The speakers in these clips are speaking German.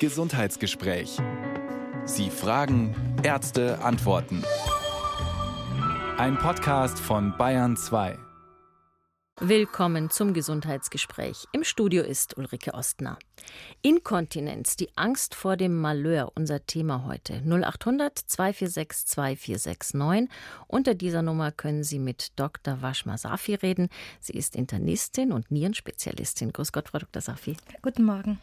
Gesundheitsgespräch. Sie fragen, Ärzte antworten. Ein Podcast von Bayern 2. Willkommen zum Gesundheitsgespräch. Im Studio ist Ulrike Ostner. Inkontinenz, die Angst vor dem Malheur, unser Thema heute. 0800 246 2469. Unter dieser Nummer können Sie mit Dr. Washma Safi reden. Sie ist Internistin und Nierenspezialistin. Grüß Gott, Frau Dr. Safi. Guten Morgen.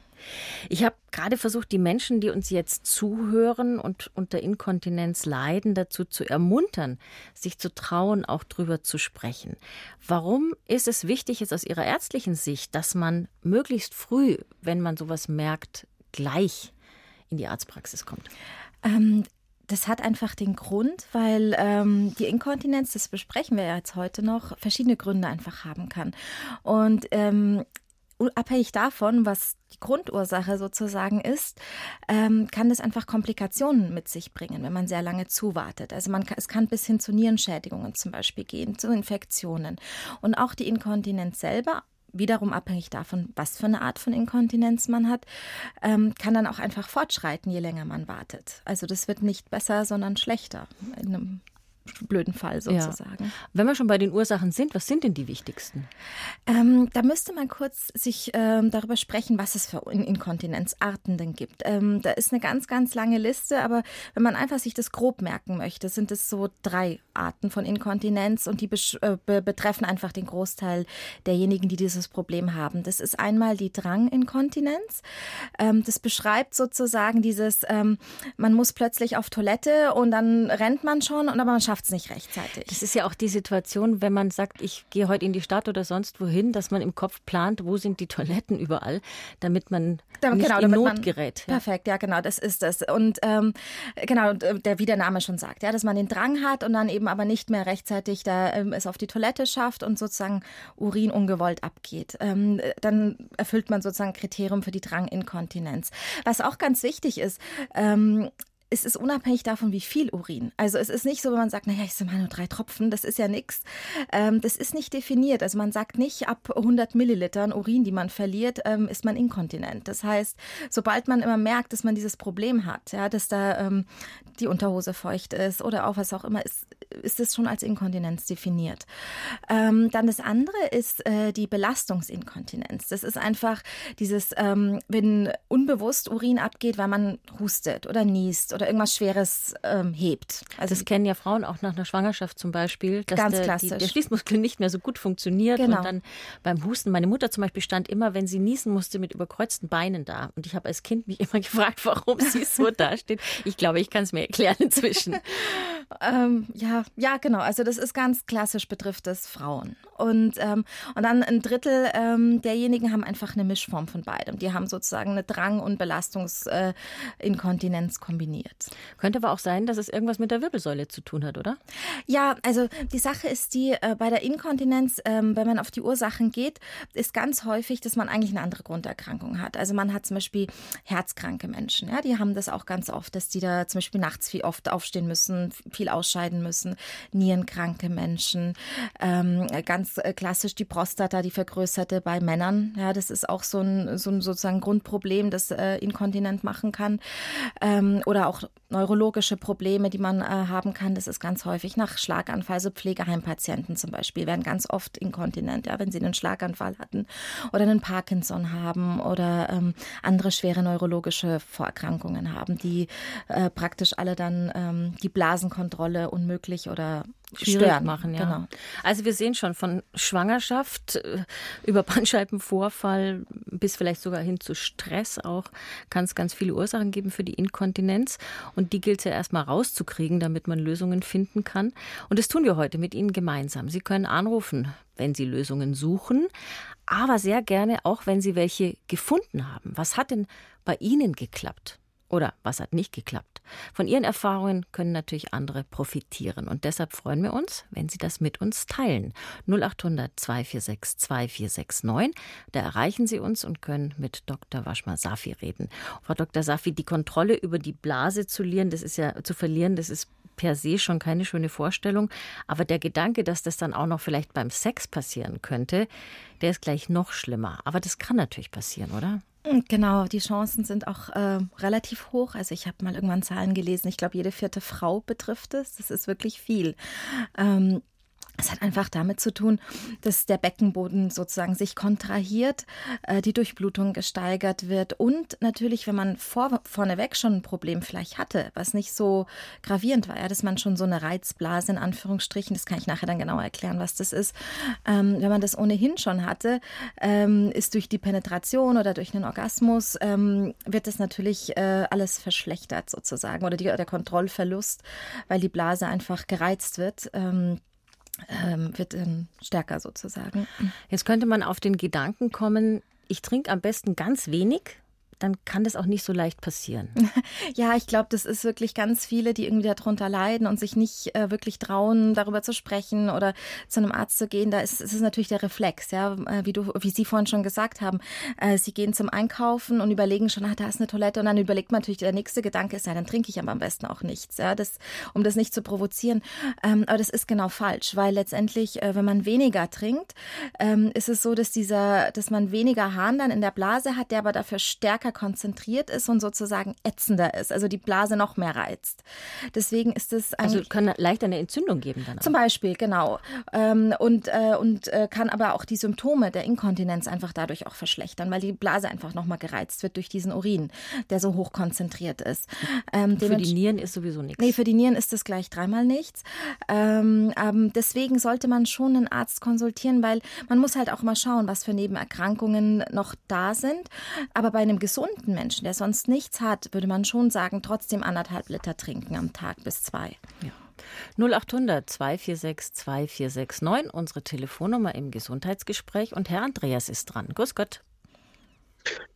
Ich habe gerade versucht, die Menschen, die uns jetzt zuhören und unter Inkontinenz leiden, dazu zu ermuntern, sich zu trauen, auch drüber zu sprechen. Warum ist es wichtig, jetzt aus Ihrer ärztlichen Sicht, dass man möglichst früh, wenn man sowas merkt, gleich in die Arztpraxis kommt? Ähm, das hat einfach den Grund, weil ähm, die Inkontinenz, das besprechen wir ja jetzt heute noch, verschiedene Gründe einfach haben kann. Und ähm, abhängig davon, was die Grundursache sozusagen ist, ähm, kann das einfach Komplikationen mit sich bringen, wenn man sehr lange zuwartet. Also man, es kann bis hin zu Nierenschädigungen zum Beispiel gehen, zu Infektionen. Und auch die Inkontinenz selber wiederum abhängig davon, was für eine Art von Inkontinenz man hat, ähm, kann dann auch einfach fortschreiten, je länger man wartet. Also das wird nicht besser, sondern schlechter in einem blöden Fall sozusagen. Ja. Wenn wir schon bei den Ursachen sind, was sind denn die wichtigsten? Ähm, da müsste man kurz sich ähm, darüber sprechen, was es für Inkontinenzarten denn gibt. Ähm, da ist eine ganz, ganz lange Liste, aber wenn man einfach sich das grob merken möchte, sind es so drei Arten von Inkontinenz und die äh, be betreffen einfach den Großteil derjenigen, die dieses Problem haben. Das ist einmal die Dranginkontinenz. Ähm, das beschreibt sozusagen dieses, ähm, man muss plötzlich auf Toilette und dann rennt man schon und aber man schafft es nicht rechtzeitig. Das ist ja auch die Situation, wenn man sagt, ich gehe heute in die Stadt oder sonst wohin, dass man im Kopf plant, wo sind die Toiletten überall, damit man damit, nicht genau, in Not gerät. Ja. Perfekt, ja genau, das ist es. Und ähm, genau, der, wie der Name schon sagt, ja, dass man den Drang hat und dann eben aber nicht mehr rechtzeitig da ähm, es auf die Toilette schafft und sozusagen Urin ungewollt abgeht. Ähm, dann erfüllt man sozusagen Kriterium für die Dranginkontinenz. Was auch ganz wichtig ist, ähm, es ist unabhängig davon, wie viel Urin. Also es ist nicht so, wenn man sagt, naja, ich sind mal nur drei Tropfen, das ist ja nichts. Ähm, das ist nicht definiert. Also man sagt nicht, ab 100 Millilitern Urin, die man verliert, ähm, ist man inkontinent. Das heißt, sobald man immer merkt, dass man dieses Problem hat, ja, dass da ähm, die Unterhose feucht ist oder auch was auch immer, ist, ist es schon als Inkontinenz definiert. Ähm, dann das andere ist äh, die Belastungsinkontinenz. Das ist einfach dieses, ähm, wenn unbewusst Urin abgeht, weil man hustet oder niest oder irgendwas Schweres ähm, hebt. Also das kennen ja Frauen auch nach einer Schwangerschaft zum Beispiel, dass ganz der, klassisch. Die, der Schließmuskel nicht mehr so gut funktioniert genau. und dann beim Husten. Meine Mutter zum Beispiel stand immer, wenn sie niesen musste, mit überkreuzten Beinen da. Und ich habe als Kind mich immer gefragt, warum sie so dasteht. Ich glaube, ich kann es mir erklären inzwischen. ähm, ja, ja, genau. Also das ist ganz klassisch betrifft es Frauen. Und, ähm, und dann ein Drittel ähm, derjenigen haben einfach eine Mischform von beidem. Die haben sozusagen eine Drang- und Belastungsinkontinenz äh, kombiniert. Könnte aber auch sein, dass es irgendwas mit der Wirbelsäule zu tun hat, oder? Ja, also die Sache ist die, äh, bei der Inkontinenz, ähm, wenn man auf die Ursachen geht, ist ganz häufig, dass man eigentlich eine andere Grunderkrankung hat. Also man hat zum Beispiel herzkranke Menschen, ja, die haben das auch ganz oft, dass die da zum Beispiel nachts viel oft aufstehen müssen, viel ausscheiden müssen. Nierenkranke Menschen, ähm, ganz äh, klassisch die Prostata, die vergrößerte bei Männern. Ja, das ist auch so ein, so ein sozusagen Grundproblem, das äh, inkontinent machen kann. Ähm, oder auch neurologische Probleme, die man äh, haben kann. Das ist ganz häufig nach Schlaganfall. Also Pflegeheimpatienten zum Beispiel werden ganz oft inkontinent, ja, wenn sie einen Schlaganfall hatten oder einen Parkinson haben oder ähm, andere schwere neurologische Vorerkrankungen haben, die äh, praktisch alle dann ähm, die Blasenkontrolle unmöglich oder schwierig stören. machen. Ja. Genau. Also wir sehen schon von Schwangerschaft äh, über Bandscheibenvorfall bis vielleicht sogar hin zu Stress auch kann es ganz viele Ursachen geben für die Inkontinenz und die gilt es ja erstmal rauszukriegen, damit man Lösungen finden kann. Und das tun wir heute mit Ihnen gemeinsam. Sie können anrufen, wenn Sie Lösungen suchen, aber sehr gerne auch, wenn Sie welche gefunden haben. Was hat denn bei Ihnen geklappt? Oder was hat nicht geklappt? Von Ihren Erfahrungen können natürlich andere profitieren. Und deshalb freuen wir uns, wenn Sie das mit uns teilen. 0800 246 2469. Da erreichen Sie uns und können mit Dr. Waschma Safi reden. Frau Dr. Safi, die Kontrolle über die Blase zu verlieren, das ist ja zu verlieren, das ist per se schon keine schöne Vorstellung. Aber der Gedanke, dass das dann auch noch vielleicht beim Sex passieren könnte, der ist gleich noch schlimmer. Aber das kann natürlich passieren, oder? Genau, die Chancen sind auch äh, relativ hoch. Also ich habe mal irgendwann Zahlen gelesen. Ich glaube, jede vierte Frau betrifft es. Das ist wirklich viel. Ähm, es hat einfach damit zu tun, dass der Beckenboden sozusagen sich kontrahiert, äh, die Durchblutung gesteigert wird und natürlich, wenn man vor, vorneweg schon ein Problem vielleicht hatte, was nicht so gravierend war, ja, dass man schon so eine Reizblase in Anführungsstrichen, das kann ich nachher dann genauer erklären, was das ist, ähm, wenn man das ohnehin schon hatte, ähm, ist durch die Penetration oder durch einen Orgasmus, ähm, wird das natürlich äh, alles verschlechtert sozusagen oder die, der Kontrollverlust, weil die Blase einfach gereizt wird. Ähm, wird ähm, stärker sozusagen. Jetzt könnte man auf den Gedanken kommen, ich trinke am besten ganz wenig dann kann das auch nicht so leicht passieren. Ja, ich glaube, das ist wirklich ganz viele, die irgendwie darunter leiden und sich nicht äh, wirklich trauen, darüber zu sprechen oder zu einem Arzt zu gehen. Da ist, ist es natürlich der Reflex, ja, äh, wie du, wie Sie vorhin schon gesagt haben. Äh, sie gehen zum Einkaufen und überlegen schon, ah, da ist eine Toilette und dann überlegt man natürlich, der nächste Gedanke ist, ja, dann trinke ich aber am besten auch nichts, ja, das, um das nicht zu provozieren. Ähm, aber das ist genau falsch, weil letztendlich, äh, wenn man weniger trinkt, ähm, ist es so, dass dieser, dass man weniger Harn dann in der Blase hat, der aber dafür stärker stärker konzentriert ist und sozusagen ätzender ist, also die Blase noch mehr reizt. Deswegen ist es also kann leicht eine Entzündung geben dann. Auch. Zum Beispiel genau ähm, und äh, und äh, kann aber auch die Symptome der Inkontinenz einfach dadurch auch verschlechtern, weil die Blase einfach noch mal gereizt wird durch diesen Urin, der so hoch konzentriert ist. Ähm, für die Nieren ist sowieso nichts. Nee, für die Nieren ist es gleich dreimal nichts. Ähm, ähm, deswegen sollte man schon einen Arzt konsultieren, weil man muss halt auch mal schauen, was für Nebenerkrankungen noch da sind. Aber bei einem gesunden gesunden Menschen, der sonst nichts hat, würde man schon sagen, trotzdem anderthalb Liter trinken am Tag bis zwei. Ja. 0800 246 2469, unsere Telefonnummer im Gesundheitsgespräch. Und Herr Andreas ist dran. Grüß Gott.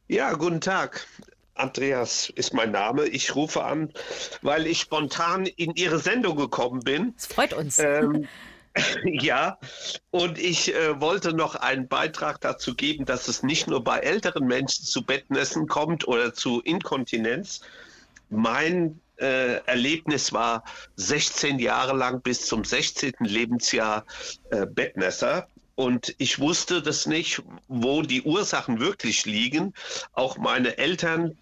Ja, guten Tag. Andreas ist mein Name. Ich rufe an, weil ich spontan in Ihre Sendung gekommen bin. Das freut uns. Ähm, Ja, und ich äh, wollte noch einen Beitrag dazu geben, dass es nicht nur bei älteren Menschen zu Bettnässen kommt oder zu Inkontinenz. Mein äh, Erlebnis war 16 Jahre lang bis zum 16. Lebensjahr äh, Bettnässer. Und ich wusste das nicht, wo die Ursachen wirklich liegen. Auch meine Eltern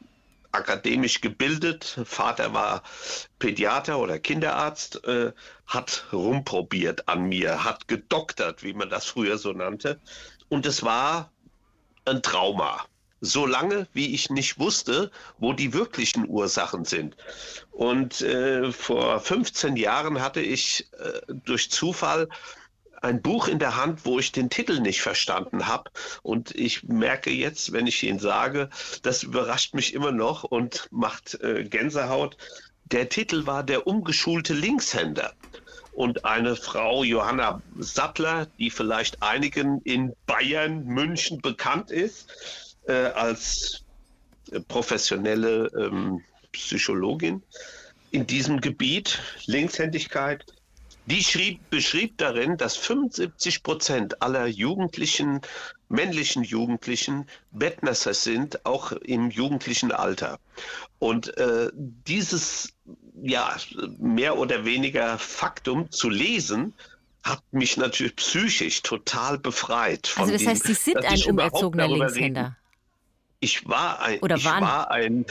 akademisch gebildet. Vater war Pädiater oder Kinderarzt, äh, hat rumprobiert an mir, hat gedoktert, wie man das früher so nannte. Und es war ein Trauma. Solange wie ich nicht wusste, wo die wirklichen Ursachen sind. Und äh, vor 15 Jahren hatte ich äh, durch Zufall ein Buch in der Hand, wo ich den Titel nicht verstanden habe. Und ich merke jetzt, wenn ich ihn sage, das überrascht mich immer noch und macht äh, Gänsehaut. Der Titel war Der umgeschulte Linkshänder. Und eine Frau, Johanna Sattler, die vielleicht einigen in Bayern, München bekannt ist, äh, als professionelle ähm, Psychologin in diesem Gebiet, Linkshändigkeit, die schrieb, beschrieb darin, dass 75 Prozent aller Jugendlichen, männlichen Jugendlichen Bettnässer sind, auch im jugendlichen Alter. Und äh, dieses ja mehr oder weniger Faktum zu lesen, hat mich natürlich psychisch total befreit. also das heißt, Sie sind ein umerzogener Linkshänder. Ich war ein, Oder ich war ein,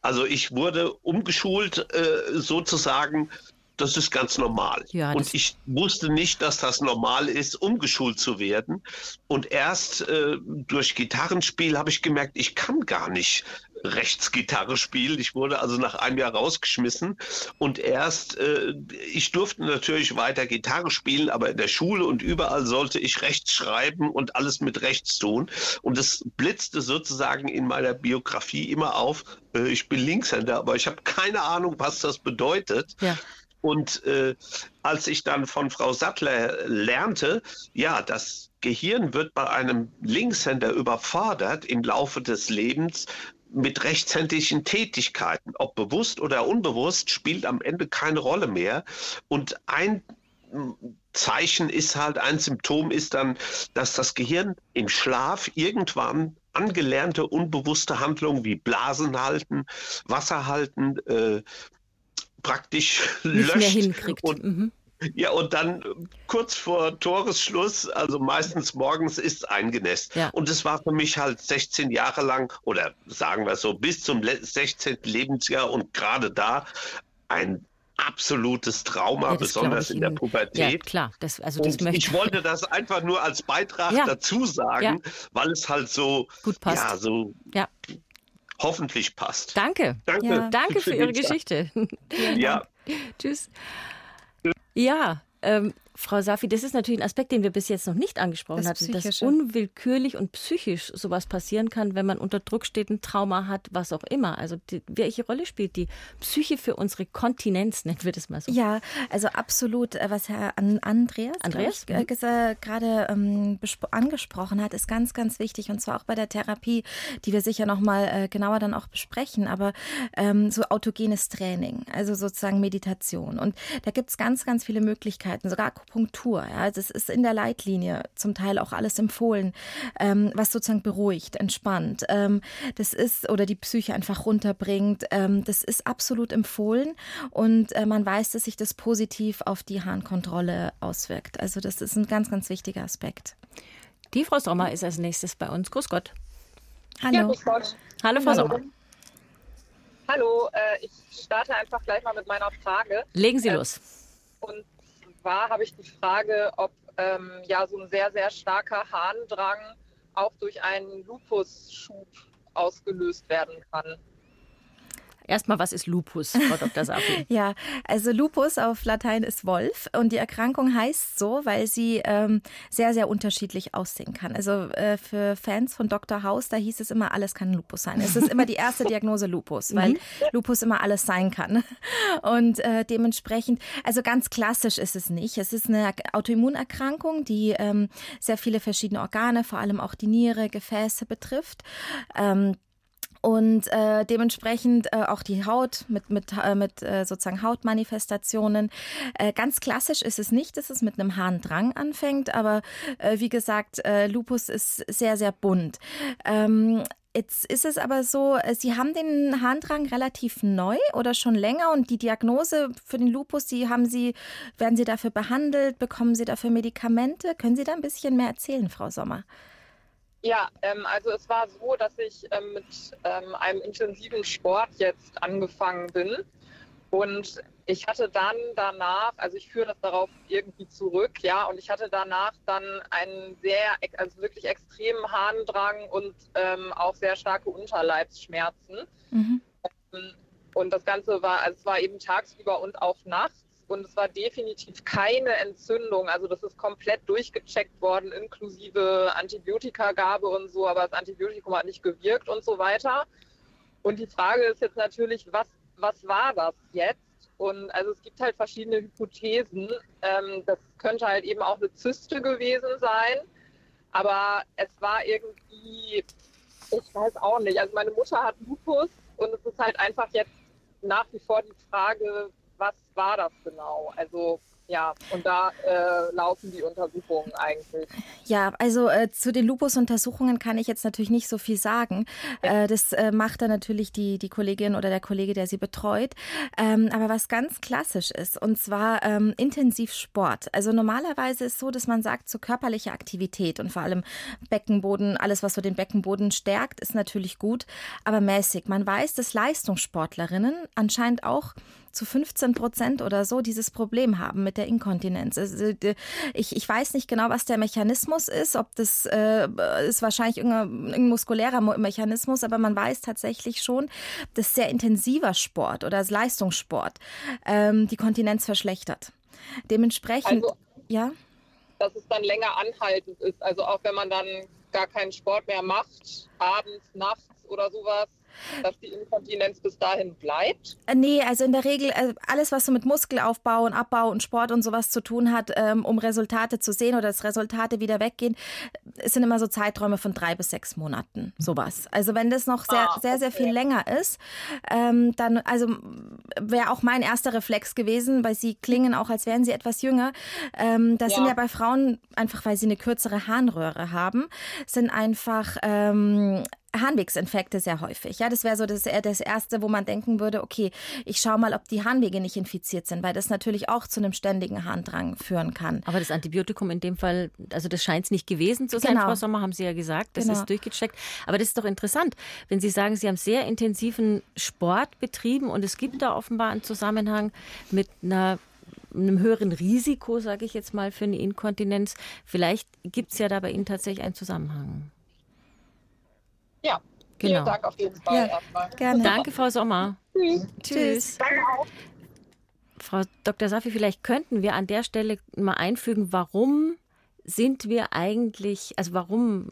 also ich wurde umgeschult äh, sozusagen das ist ganz normal. Ja, und ich wusste nicht, dass das normal ist, umgeschult zu werden. Und erst äh, durch Gitarrenspiel habe ich gemerkt, ich kann gar nicht Rechtsgitarre spielen. Ich wurde also nach einem Jahr rausgeschmissen. Und erst, äh, ich durfte natürlich weiter Gitarre spielen, aber in der Schule und überall sollte ich rechts schreiben und alles mit rechts tun. Und es blitzte sozusagen in meiner Biografie immer auf, äh, ich bin Linkshänder, aber ich habe keine Ahnung, was das bedeutet. Ja. Und äh, als ich dann von Frau Sattler lernte, ja, das Gehirn wird bei einem Linkshänder überfordert im Laufe des Lebens mit rechtshändigen Tätigkeiten. Ob bewusst oder unbewusst, spielt am Ende keine Rolle mehr. Und ein Zeichen ist halt, ein Symptom ist dann, dass das Gehirn im Schlaf irgendwann angelernte unbewusste Handlungen wie Blasen halten, Wasser halten, äh, praktisch Nicht löscht und mhm. Ja, und dann kurz vor Toresschluss, also meistens morgens, ist eingenässt. Ja. Und es war für mich halt 16 Jahre lang, oder sagen wir so, bis zum 16. Lebensjahr und gerade da ein absolutes Trauma, ja, besonders in der Pubertät. Ja, klar. Das, also das möchte ich wollte das einfach nur als Beitrag ja. dazu sagen, ja. weil es halt so gut passt. Ja, so ja. Hoffentlich passt. Danke. Danke, Danke für, für Ihre Geschichte. ja. Tschüss. Ja, ähm, Frau Safi, das ist natürlich ein Aspekt, den wir bis jetzt noch nicht angesprochen das hatten, dass unwillkürlich und psychisch sowas passieren kann, wenn man unter Druck steht, ein Trauma hat, was auch immer. Also die, welche Rolle spielt die Psyche für unsere Kontinenz, nennen wir das mal so? Ja, also absolut. Äh, was Herr Andreas, Andreas? Ich, äh, gerade ähm, angesprochen hat, ist ganz, ganz wichtig. Und zwar auch bei der Therapie, die wir sicher noch mal äh, genauer dann auch besprechen. Aber ähm, so autogenes Training, also sozusagen Meditation. Und da gibt es ganz, ganz viele Möglichkeiten, sogar Akupunktur. Ja, das ist in der Leitlinie zum Teil auch alles empfohlen, ähm, was sozusagen beruhigt, entspannt. Ähm, das ist oder die Psyche einfach runterbringt. Ähm, das ist absolut empfohlen und äh, man weiß, dass sich das positiv auf die Harnkontrolle auswirkt. Also das ist ein ganz, ganz wichtiger Aspekt. Die Frau Sommer ist als nächstes bei uns. Grüß Gott. Hallo. Ja, grüß Gott. Hallo, Frau Hallo. Sommer. Hallo, äh, ich starte einfach gleich mal mit meiner Frage. Legen Sie äh, los. Und war, habe ich die Frage, ob ähm, ja so ein sehr, sehr starker Harndrang auch durch einen Lupusschub ausgelöst werden kann. Erstmal, was ist Lupus, Frau Dr. Safi? ja, also Lupus auf Latein ist Wolf und die Erkrankung heißt so, weil sie ähm, sehr, sehr unterschiedlich aussehen kann. Also äh, für Fans von Dr. House, da hieß es immer, alles kann Lupus sein. Es ist immer die erste Diagnose Lupus, weil mhm. Lupus immer alles sein kann. Und äh, dementsprechend, also ganz klassisch ist es nicht. Es ist eine Autoimmunerkrankung, die ähm, sehr viele verschiedene Organe, vor allem auch die Niere, Gefäße betrifft. Ähm, und äh, dementsprechend äh, auch die Haut mit, mit, äh, mit äh, sozusagen Hautmanifestationen. Äh, ganz klassisch ist es nicht, dass es mit einem Harndrang anfängt, aber äh, wie gesagt, Lupus ist sehr, sehr bunt. Ähm, Jetzt ist es aber so, Sie haben den Harndrang relativ neu oder schon länger und die Diagnose für den Lupus, die haben Sie, werden Sie dafür behandelt, bekommen Sie dafür Medikamente? Können Sie da ein bisschen mehr erzählen, Frau Sommer? Ja, ähm, also es war so, dass ich ähm, mit ähm, einem intensiven Sport jetzt angefangen bin. Und ich hatte dann danach, also ich führe das darauf irgendwie zurück, ja, und ich hatte danach dann einen sehr, also wirklich extremen Harndrang und ähm, auch sehr starke Unterleibsschmerzen. Mhm. Ähm, und das Ganze war, also es war eben tagsüber und auch nachts und es war definitiv keine Entzündung. Also das ist komplett durchgecheckt worden, inklusive Antibiotikagabe und so, aber das Antibiotikum hat nicht gewirkt und so weiter. Und die Frage ist jetzt natürlich, was, was war das jetzt? Und also es gibt halt verschiedene Hypothesen. Ähm, das könnte halt eben auch eine Zyste gewesen sein. Aber es war irgendwie, ich weiß auch nicht. Also meine Mutter hat Lupus und es ist halt einfach jetzt nach wie vor die Frage, was war das genau? Also ja, und da äh, laufen die Untersuchungen eigentlich. Ja, also äh, zu den Lupus-Untersuchungen kann ich jetzt natürlich nicht so viel sagen. Äh, das äh, macht dann natürlich die, die Kollegin oder der Kollege, der sie betreut. Ähm, aber was ganz klassisch ist, und zwar ähm, Intensivsport. Also normalerweise ist es so, dass man sagt, so körperliche Aktivität und vor allem Beckenboden, alles, was so den Beckenboden stärkt, ist natürlich gut, aber mäßig. Man weiß, dass Leistungssportlerinnen anscheinend auch zu 15 Prozent oder so dieses Problem haben mit der Inkontinenz. Also, ich, ich weiß nicht genau, was der Mechanismus ist, ob das äh, ist wahrscheinlich irgendein, ein muskulärer Mechanismus, aber man weiß tatsächlich schon, dass sehr intensiver Sport oder Leistungssport ähm, die Kontinenz verschlechtert. Dementsprechend, also, ja. Dass es dann länger anhaltend ist. Also auch wenn man dann gar keinen Sport mehr macht, abends, nachts oder sowas, dass die Inkontinenz bis dahin bleibt? Äh, nee, also in der Regel äh, alles, was so mit Muskelaufbau und Abbau und Sport und sowas zu tun hat, ähm, um Resultate zu sehen oder dass Resultate wieder weggehen, sind immer so Zeiträume von drei bis sechs Monaten, sowas. Also wenn das noch sehr, ah, sehr, sehr viel länger ist, ähm, dann, also wäre auch mein erster Reflex gewesen, weil sie klingen auch, als wären sie etwas jünger. Ähm, das ja. sind ja bei Frauen, einfach weil sie eine kürzere Harnröhre haben, sind einfach Harnwegsinfekte sehr häufig. Ja, das wäre so das, das Erste, wo man denken würde, okay, ich schaue mal, ob die Harnwege nicht infiziert sind, weil das natürlich auch zu einem ständigen Harndrang führen kann. Aber das Antibiotikum in dem Fall, also das scheint es nicht gewesen zu sein, genau. Frau Sommer, haben Sie ja gesagt, das genau. ist durchgecheckt. Aber das ist doch interessant, wenn Sie sagen, Sie haben sehr intensiven Sport betrieben und es gibt da offenbar einen Zusammenhang mit einer einem höheren Risiko, sage ich jetzt mal, für eine Inkontinenz. Vielleicht gibt es ja da bei Ihnen tatsächlich einen Zusammenhang. Ja, genau. vielen Dank auf jeden Fall ja, erstmal. Gerne. Danke, Frau Sommer. Tschüss. Tschüss. Danke auch. Frau Dr. Safi, vielleicht könnten wir an der Stelle mal einfügen, warum sind wir eigentlich, also warum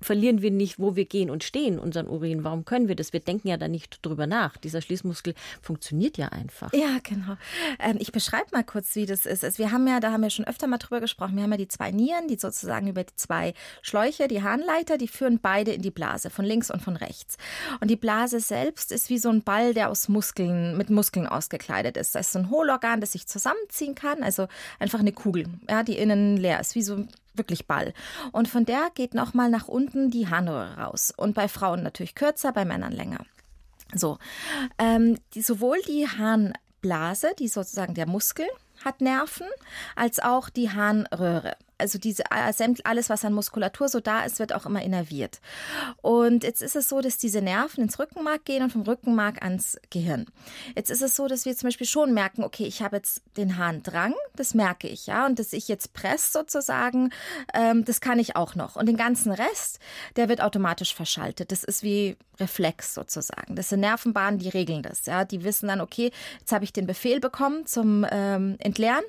verlieren wir nicht, wo wir gehen und stehen, unseren Urin? Warum können wir das? Wir denken ja da nicht drüber nach. Dieser Schließmuskel funktioniert ja einfach. Ja, genau. Ähm, ich beschreibe mal kurz, wie das ist. Also wir haben ja, da haben wir schon öfter mal drüber gesprochen, wir haben ja die zwei Nieren, die sozusagen über die zwei Schläuche, die Harnleiter, die führen beide in die Blase, von links und von rechts. Und die Blase selbst ist wie so ein Ball, der aus Muskeln, mit Muskeln ausgekleidet ist. Das ist so ein Hohlorgan, das sich zusammenziehen kann, also einfach eine Kugel, ja, die innen leer ist, wie so wirklich Ball. Und von der geht nochmal nach unten die Harnröhre raus. Und bei Frauen natürlich kürzer, bei Männern länger. So, ähm, die, sowohl die Harnblase, die sozusagen der Muskel, hat Nerven, als auch die Harnröhre also diese alles, was an Muskulatur so da ist, wird auch immer innerviert. Und jetzt ist es so, dass diese Nerven ins Rückenmark gehen und vom Rückenmark ans Gehirn. Jetzt ist es so, dass wir zum Beispiel schon merken, okay, ich habe jetzt den Harndrang, das merke ich, ja, und dass ich jetzt presse sozusagen, ähm, das kann ich auch noch. Und den ganzen Rest, der wird automatisch verschaltet. Das ist wie Reflex sozusagen. Das sind Nervenbahnen, die regeln das, ja. Die wissen dann, okay, jetzt habe ich den Befehl bekommen zum ähm, Entleeren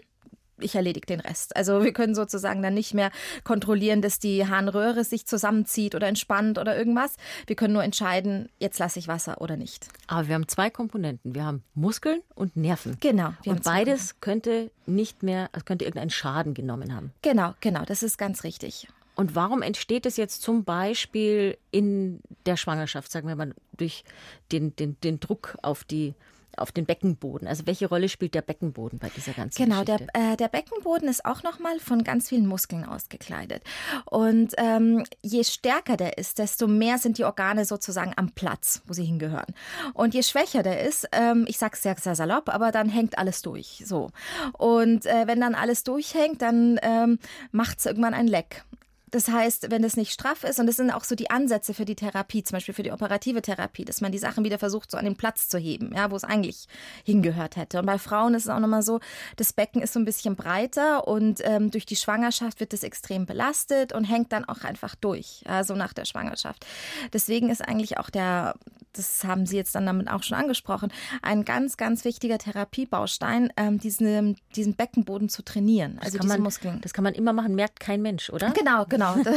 ich erledige den Rest. Also wir können sozusagen dann nicht mehr kontrollieren, dass die Harnröhre sich zusammenzieht oder entspannt oder irgendwas. Wir können nur entscheiden, jetzt lasse ich Wasser oder nicht. Aber wir haben zwei Komponenten. Wir haben Muskeln und Nerven. Genau. und beides könnte nicht mehr, könnte irgendeinen Schaden genommen haben. Genau, genau. Das ist ganz richtig. Und warum entsteht es jetzt zum Beispiel in der Schwangerschaft, sagen wir mal, durch den, den, den Druck auf die auf den Beckenboden. Also welche Rolle spielt der Beckenboden bei dieser ganzen genau, Geschichte? Genau, der, äh, der Beckenboden ist auch nochmal von ganz vielen Muskeln ausgekleidet. Und ähm, je stärker der ist, desto mehr sind die Organe sozusagen am Platz, wo sie hingehören. Und je schwächer der ist, ähm, ich sag's sehr, sehr salopp, aber dann hängt alles durch. So. Und äh, wenn dann alles durchhängt, dann ähm, macht es irgendwann ein Leck. Das heißt, wenn es nicht straff ist, und das sind auch so die Ansätze für die Therapie, zum Beispiel für die operative Therapie, dass man die Sachen wieder versucht, so an den Platz zu heben, ja, wo es eigentlich hingehört hätte. Und bei Frauen ist es auch nochmal so, das Becken ist so ein bisschen breiter und ähm, durch die Schwangerschaft wird es extrem belastet und hängt dann auch einfach durch, ja, so nach der Schwangerschaft. Deswegen ist eigentlich auch der, das haben Sie jetzt dann damit auch schon angesprochen, ein ganz, ganz wichtiger Therapiebaustein, ähm, diesen, diesen Beckenboden zu trainieren, also diese man, Muskeln. Das kann man immer machen, merkt kein Mensch, oder? Genau, genau. Genau. da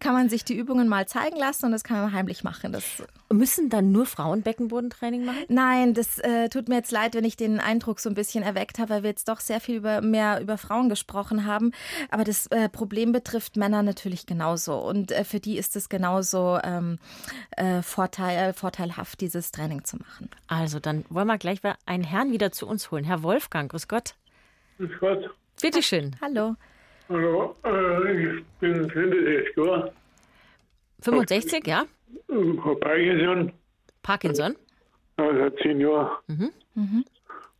kann man sich die Übungen mal zeigen lassen und das kann man heimlich machen. Das Müssen dann nur Frauen Beckenbodentraining machen? Nein, das äh, tut mir jetzt leid, wenn ich den Eindruck so ein bisschen erweckt habe, weil wir jetzt doch sehr viel über, mehr über Frauen gesprochen haben. Aber das äh, Problem betrifft Männer natürlich genauso. Und äh, für die ist es genauso ähm, äh, Vorteil, vorteilhaft, dieses Training zu machen. Also, dann wollen wir gleich mal einen Herrn wieder zu uns holen. Herr Wolfgang, grüß Gott. Grüß Gott. Bitteschön. Hallo. Hallo, äh, 65 Jahre. 65, ja? Ich Parkinson. Parkinson? Ja, seit zehn Jahren. Mhm. Mhm.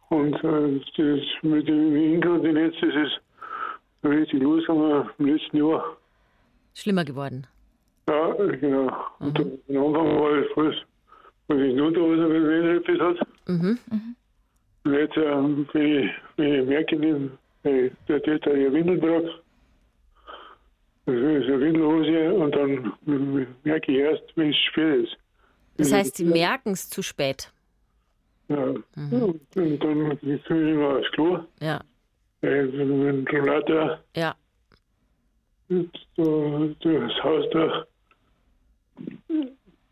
Und äh, das mit dem Inkontinenz, das ist richtig losgegangen im letzten Jahr. Schlimmer geworden? Ja, genau. Mhm. Und am Anfang war es fast, was ich nur da was wenn etwas hat. Mhm. mhm. Und jetzt, äh, wenn, ich, wenn ich merke, Hey, der Täter ihr Windel braucht. Eine Windelhose und dann merke ich erst, wenn es spät ist. Das heißt, Sie merken es zu spät. Ja. Mhm. Und dann komme ich immer aufs Klo. Ja. Äh, mit dem Rollator. Ja. das Haus da.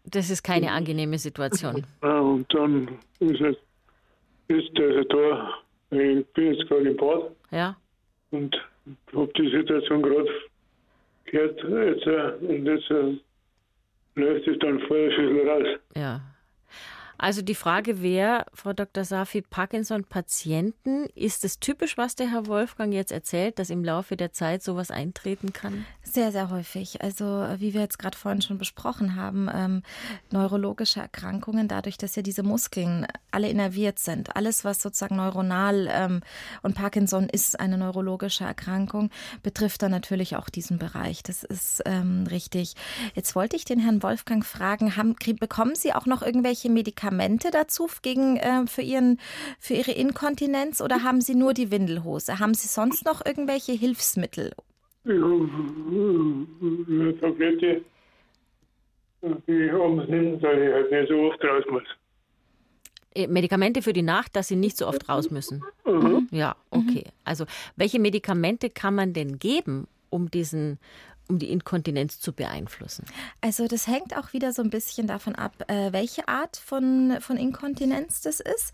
Das ist keine angenehme Situation. Ja, und dann ist es ist also da ich bin jetzt gerade im Bad. Ja. Und habe die Situation gerade gehört. Jetzt, äh, und jetzt äh, läuft es dann Feuerschüssel raus. Ja. Also die Frage wäre, Frau Dr. Safi, Parkinson-Patienten, ist es typisch, was der Herr Wolfgang jetzt erzählt, dass im Laufe der Zeit sowas eintreten kann? Sehr, sehr häufig. Also wie wir jetzt gerade vorhin schon besprochen haben, ähm, neurologische Erkrankungen, dadurch, dass ja diese Muskeln alle innerviert sind, alles, was sozusagen neuronal ähm, und Parkinson ist eine neurologische Erkrankung, betrifft dann natürlich auch diesen Bereich. Das ist ähm, richtig. Jetzt wollte ich den Herrn Wolfgang fragen, haben, bekommen Sie auch noch irgendwelche Medikamente dazu gegen, äh, für, ihren, für Ihre Inkontinenz oder haben Sie nur die Windelhose? Haben Sie sonst noch irgendwelche Hilfsmittel? Ja, Tablette, die abends nimmt, weil ich halt nicht so oft raus muss. Äh, Medikamente für die Nacht, dass Sie nicht so oft raus müssen. Mhm. Ja, okay. Also welche Medikamente kann man denn geben, um diesen um die Inkontinenz zu beeinflussen? Also das hängt auch wieder so ein bisschen davon ab, äh, welche Art von, von Inkontinenz das ist.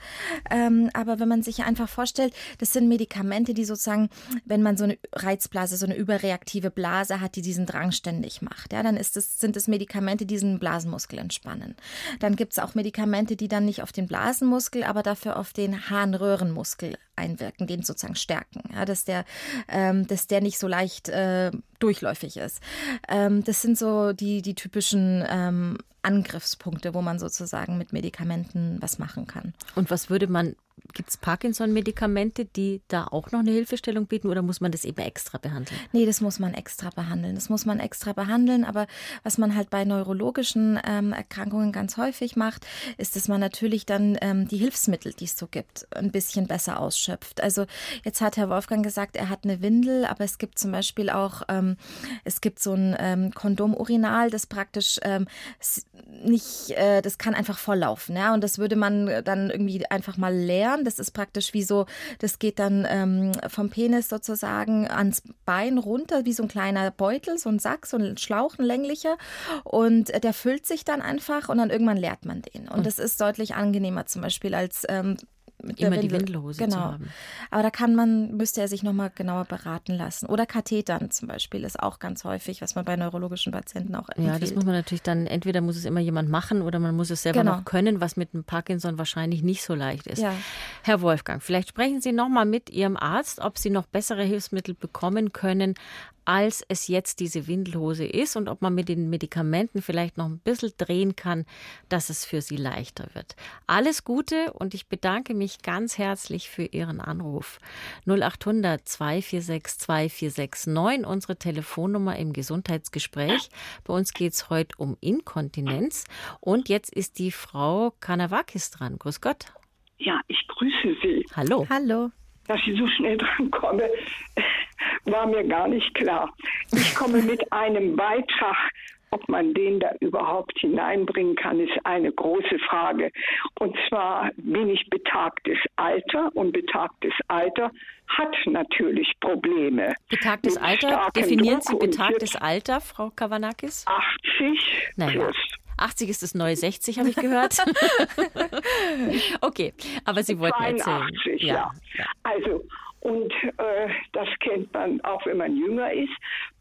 Ähm, aber wenn man sich einfach vorstellt, das sind Medikamente, die sozusagen, wenn man so eine Reizblase, so eine überreaktive Blase hat, die diesen Drang ständig macht, ja, dann ist das, sind das Medikamente, die diesen Blasenmuskel entspannen. Dann gibt es auch Medikamente, die dann nicht auf den Blasenmuskel, aber dafür auf den Harnröhrenmuskel einwirken, den sozusagen stärken, ja, dass, der, ähm, dass der nicht so leicht äh, durchläufig ist. Ähm, das sind so die, die typischen ähm, Angriffspunkte, wo man sozusagen mit Medikamenten was machen kann. Und was würde man Gibt es Parkinson-Medikamente, die da auch noch eine Hilfestellung bieten oder muss man das eben extra behandeln? Nee, das muss man extra behandeln. Das muss man extra behandeln. Aber was man halt bei neurologischen ähm, Erkrankungen ganz häufig macht, ist, dass man natürlich dann ähm, die Hilfsmittel, die es so gibt, ein bisschen besser ausschöpft. Also jetzt hat Herr Wolfgang gesagt, er hat eine Windel, aber es gibt zum Beispiel auch, ähm, es gibt so ein ähm, Kondomurinal, das praktisch ähm, nicht, äh, das kann einfach volllaufen. Ja? Und das würde man dann irgendwie einfach mal leeren Stern. Das ist praktisch wie so, das geht dann ähm, vom Penis sozusagen ans Bein runter, wie so ein kleiner Beutel, so ein Sack, so ein Schlauch, ein länglicher. Und der füllt sich dann einfach und dann irgendwann leert man den. Und hm. das ist deutlich angenehmer zum Beispiel als ähm, mit immer Windel. die Windelhose genau. zu haben. Aber da kann man, müsste er sich nochmal genauer beraten lassen. Oder Kathetern zum Beispiel ist auch ganz häufig, was man bei neurologischen Patienten auch empfiehlt. Ja, das muss man natürlich dann, entweder muss es immer jemand machen oder man muss es selber genau. noch können, was mit dem Parkinson wahrscheinlich nicht so leicht ist. Ja. Herr Wolfgang, vielleicht sprechen Sie nochmal mit Ihrem Arzt, ob Sie noch bessere Hilfsmittel bekommen können, als es jetzt diese Windelhose ist und ob man mit den Medikamenten vielleicht noch ein bisschen drehen kann, dass es für sie leichter wird. Alles Gute und ich bedanke mich ganz herzlich für Ihren Anruf. 0800 246 2469, unsere Telefonnummer im Gesundheitsgespräch. Bei uns geht es heute um Inkontinenz und jetzt ist die Frau Kanawakis dran. Grüß Gott. Ja, ich grüße Sie. Hallo. Hallo. Dass ich so schnell drankomme war mir gar nicht klar. Ich komme mit einem Beitrag, ob man den da überhaupt hineinbringen kann, ist eine große Frage. Und zwar bin ich betagtes Alter und betagtes Alter hat natürlich Probleme. Betagtes Alter? Definieren Druck Sie betagtes Alter, Frau Kavanakis? 80 naja. plus. 80 ist das neue 60, habe ich gehört. okay, aber Sie wollten 82, erzählen. Ja. ja. Also, und äh, das kennt man auch, wenn man jünger ist.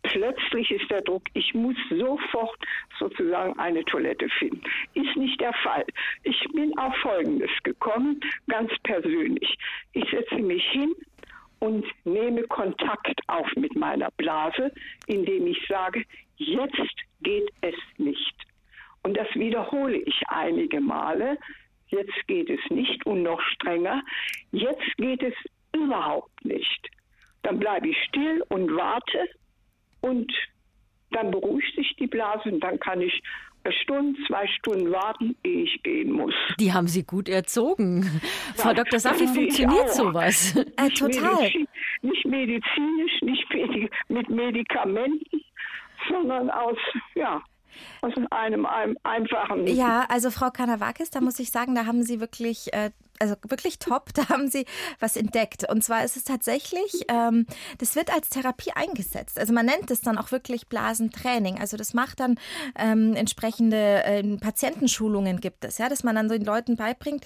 Plötzlich ist der Druck, ich muss sofort sozusagen eine Toilette finden. Ist nicht der Fall. Ich bin auf Folgendes gekommen, ganz persönlich. Ich setze mich hin und nehme Kontakt auf mit meiner Blase, indem ich sage, jetzt geht es nicht. Und das wiederhole ich einige Male. Jetzt geht es nicht und noch strenger. Jetzt geht es überhaupt nicht. Dann bleibe ich still und warte und dann beruhigt sich die Blase und dann kann ich eine Stunde, zwei Stunden warten, ehe ich gehen muss. Die haben Sie gut erzogen. Ja, Frau Dr. Saffi, funktioniert sowas? Äh, total. Medizin, nicht medizinisch, nicht mit Medikamenten, sondern aus, ja, aus einem, einem einfachen. Ja, also Frau Kanawakis, da muss ich sagen, da haben Sie wirklich äh, also wirklich top, da haben sie was entdeckt. Und zwar ist es tatsächlich, ähm, das wird als Therapie eingesetzt. Also man nennt es dann auch wirklich Blasentraining. Also das macht dann ähm, entsprechende äh, Patientenschulungen gibt es, ja, dass man dann so den Leuten beibringt.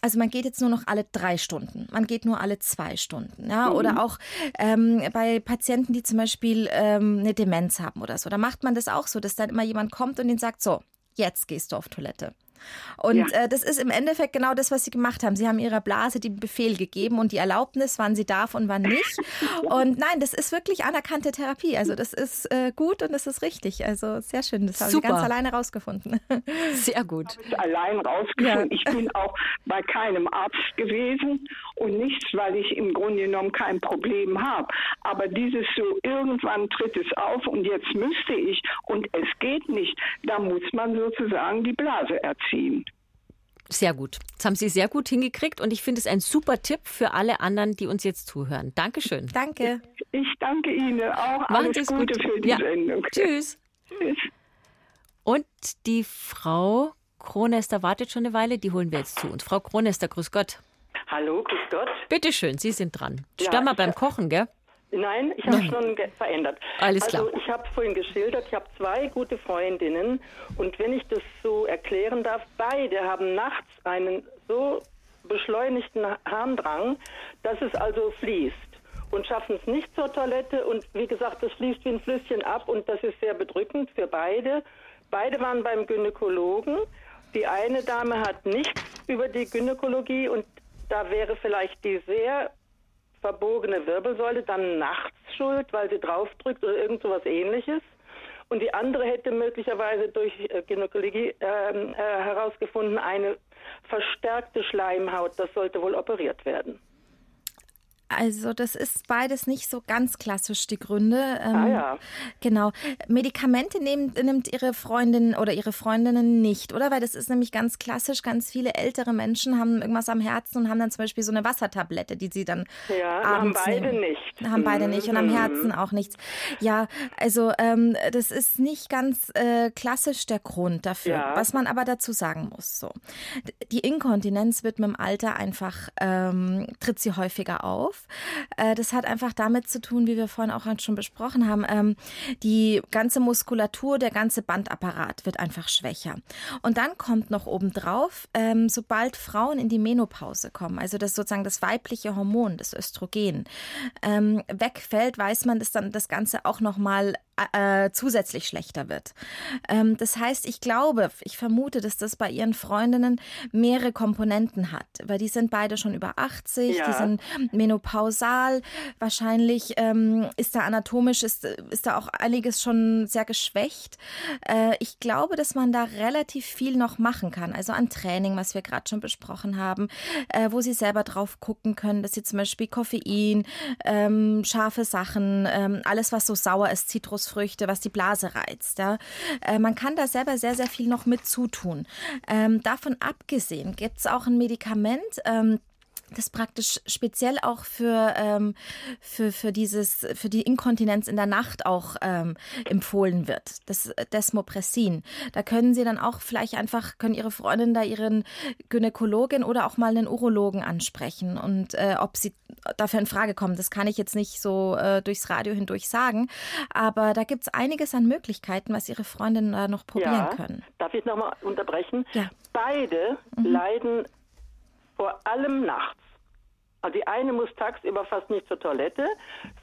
Also man geht jetzt nur noch alle drei Stunden, man geht nur alle zwei Stunden, ja, mhm. oder auch ähm, bei Patienten, die zum Beispiel ähm, eine Demenz haben oder so, da macht man das auch so, dass dann immer jemand kommt und ihnen sagt, so, jetzt gehst du auf Toilette. Und ja. äh, das ist im Endeffekt genau das, was sie gemacht haben. Sie haben ihrer Blase den Befehl gegeben und die Erlaubnis, wann sie darf und wann nicht. Und nein, das ist wirklich anerkannte Therapie. Also das ist äh, gut und das ist richtig. Also sehr schön. Das haben Super. sie ganz alleine rausgefunden. Sehr gut. Ich allein rausgefunden. Ja. Ich bin auch bei keinem Arzt gewesen und nichts, weil ich im Grunde genommen kein Problem habe. Aber dieses so, irgendwann tritt es auf und jetzt müsste ich und es geht nicht. Da muss man sozusagen die Blase erziehen. Sehr gut. Das haben Sie sehr gut hingekriegt und ich finde es ein super Tipp für alle anderen, die uns jetzt zuhören. Dankeschön. Danke. Ich danke Ihnen auch. Machen Alles Gute gut. für die ja. Sendung. Tschüss. Tschüss. Und die Frau Kronester wartet schon eine Weile, die holen wir jetzt zu uns. Frau Kronester, grüß Gott. Hallo, grüß Gott. Bitte schön, Sie sind dran. Ja, Stammer beim Kochen, gell? Nein, ich habe schon verändert. Alles klar. Also ich habe vorhin geschildert, ich habe zwei gute Freundinnen und wenn ich das so erklären darf, beide haben nachts einen so beschleunigten Harndrang, dass es also fließt und schaffen es nicht zur Toilette und wie gesagt, es fließt wie ein Flüsschen ab und das ist sehr bedrückend für beide. Beide waren beim Gynäkologen. Die eine Dame hat nichts über die Gynäkologie und da wäre vielleicht die sehr verbogene Wirbelsäule dann nachts schuld, weil sie draufdrückt oder irgend so was ähnliches. Und die andere hätte möglicherweise durch äh, Gynäkologie ähm, äh, herausgefunden, eine verstärkte Schleimhaut. Das sollte wohl operiert werden. Also das ist beides nicht so ganz klassisch die Gründe. Ähm, ah ja. Genau. Medikamente nehmen, nimmt ihre Freundin oder ihre Freundinnen nicht, oder? Weil das ist nämlich ganz klassisch. Ganz viele ältere Menschen haben irgendwas am Herzen und haben dann zum Beispiel so eine Wassertablette, die sie dann ja, abends haben beide nehmen. nicht. Haben beide nicht und am mhm. Herzen auch nichts. Ja, also ähm, das ist nicht ganz äh, klassisch der Grund dafür. Ja. Was man aber dazu sagen muss, so die Inkontinenz wird mit dem Alter einfach ähm, tritt sie häufiger auf auf. Äh, das hat einfach damit zu tun, wie wir vorhin auch schon besprochen haben, ähm, die ganze Muskulatur, der ganze Bandapparat wird einfach schwächer. Und dann kommt noch obendrauf, ähm, sobald Frauen in die Menopause kommen, also das sozusagen das weibliche Hormon, das Östrogen, ähm, wegfällt, weiß man, dass dann das Ganze auch nochmal äh, zusätzlich schlechter wird. Ähm, das heißt, ich glaube, ich vermute, dass das bei ihren Freundinnen mehrere Komponenten hat, weil die sind beide schon über 80, ja. die sind menopausal. Wahrscheinlich ähm, ist da anatomisch, ist, ist da auch einiges schon sehr geschwächt. Äh, ich glaube, dass man da relativ viel noch machen kann, also an Training, was wir gerade schon besprochen haben, äh, wo sie selber drauf gucken können, dass sie zum Beispiel Koffein, ähm, scharfe Sachen, ähm, alles, was so sauer ist, Zitrus Zitrusfrüchte, was die Blase reizt. Ja. Äh, man kann da selber sehr, sehr viel noch mit zutun. Ähm, davon abgesehen gibt es auch ein Medikament, ähm, das praktisch speziell auch für, ähm, für, für, dieses, für die Inkontinenz in der Nacht auch ähm, empfohlen wird. Das Desmopressin. Da können Sie dann auch vielleicht einfach, können Ihre Freundin da Ihren Gynäkologin oder auch mal einen Urologen ansprechen und äh, ob sie dafür in Frage kommen. Das kann ich jetzt nicht so äh, durchs Radio hindurch sagen, aber da gibt es einiges an Möglichkeiten, was Ihre Freundinnen da noch probieren ja. können. Darf ich nochmal unterbrechen? Ja. Beide mhm. leiden vor allem nachts. Also die eine muss tagsüber fast nicht zur Toilette,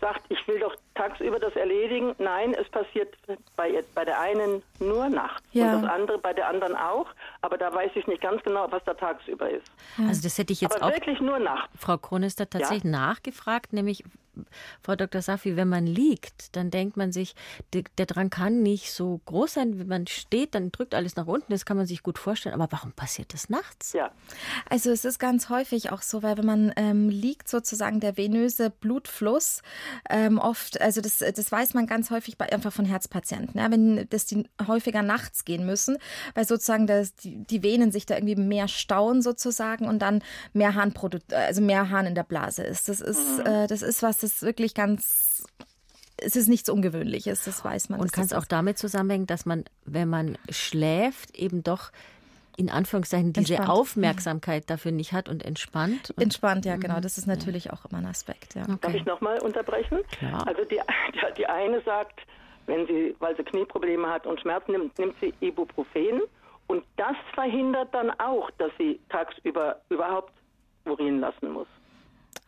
sagt, ich will doch tagsüber das erledigen. Nein, es passiert bei, bei der einen nur nachts ja. und das andere bei der anderen auch. Aber da weiß ich nicht ganz genau, was da tagsüber ist. Also das hätte ich jetzt Aber auch, wirklich nur nachts. Frau Kronister, tatsächlich ja? nachgefragt, nämlich Frau Dr. Safi, wenn man liegt, dann denkt man sich, der, der, Drang kann nicht so groß sein. Wenn man steht, dann drückt alles nach unten. Das kann man sich gut vorstellen. Aber warum passiert das nachts? Ja. Also es ist ganz häufig auch so, weil wenn man ähm, liegt, sozusagen der venöse Blutfluss ähm, oft, also das, das weiß man ganz häufig bei, einfach von Herzpatienten, ja, wenn das die häufiger nachts gehen müssen, weil sozusagen das, die, die Venen sich da irgendwie mehr stauen sozusagen und dann mehr Harn, also mehr Harn in der Blase ist. Das ist, mhm. äh, das ist was, das wirklich ganz es ist nichts Ungewöhnliches, das weiß man. Und kann es auch damit zusammenhängen, dass man, wenn man schläft, eben doch in Anführungszeichen diese entspannt. Aufmerksamkeit dafür nicht hat und entspannt? Und entspannt, ja, genau. Das ist natürlich ja. auch immer ein Aspekt. Ja. Okay. Darf ich nochmal unterbrechen? Klar. Also die, die eine sagt, wenn sie, weil sie Knieprobleme hat und Schmerzen nimmt, nimmt sie Ibuprofen. Und das verhindert dann auch, dass sie tagsüber überhaupt urinieren lassen muss.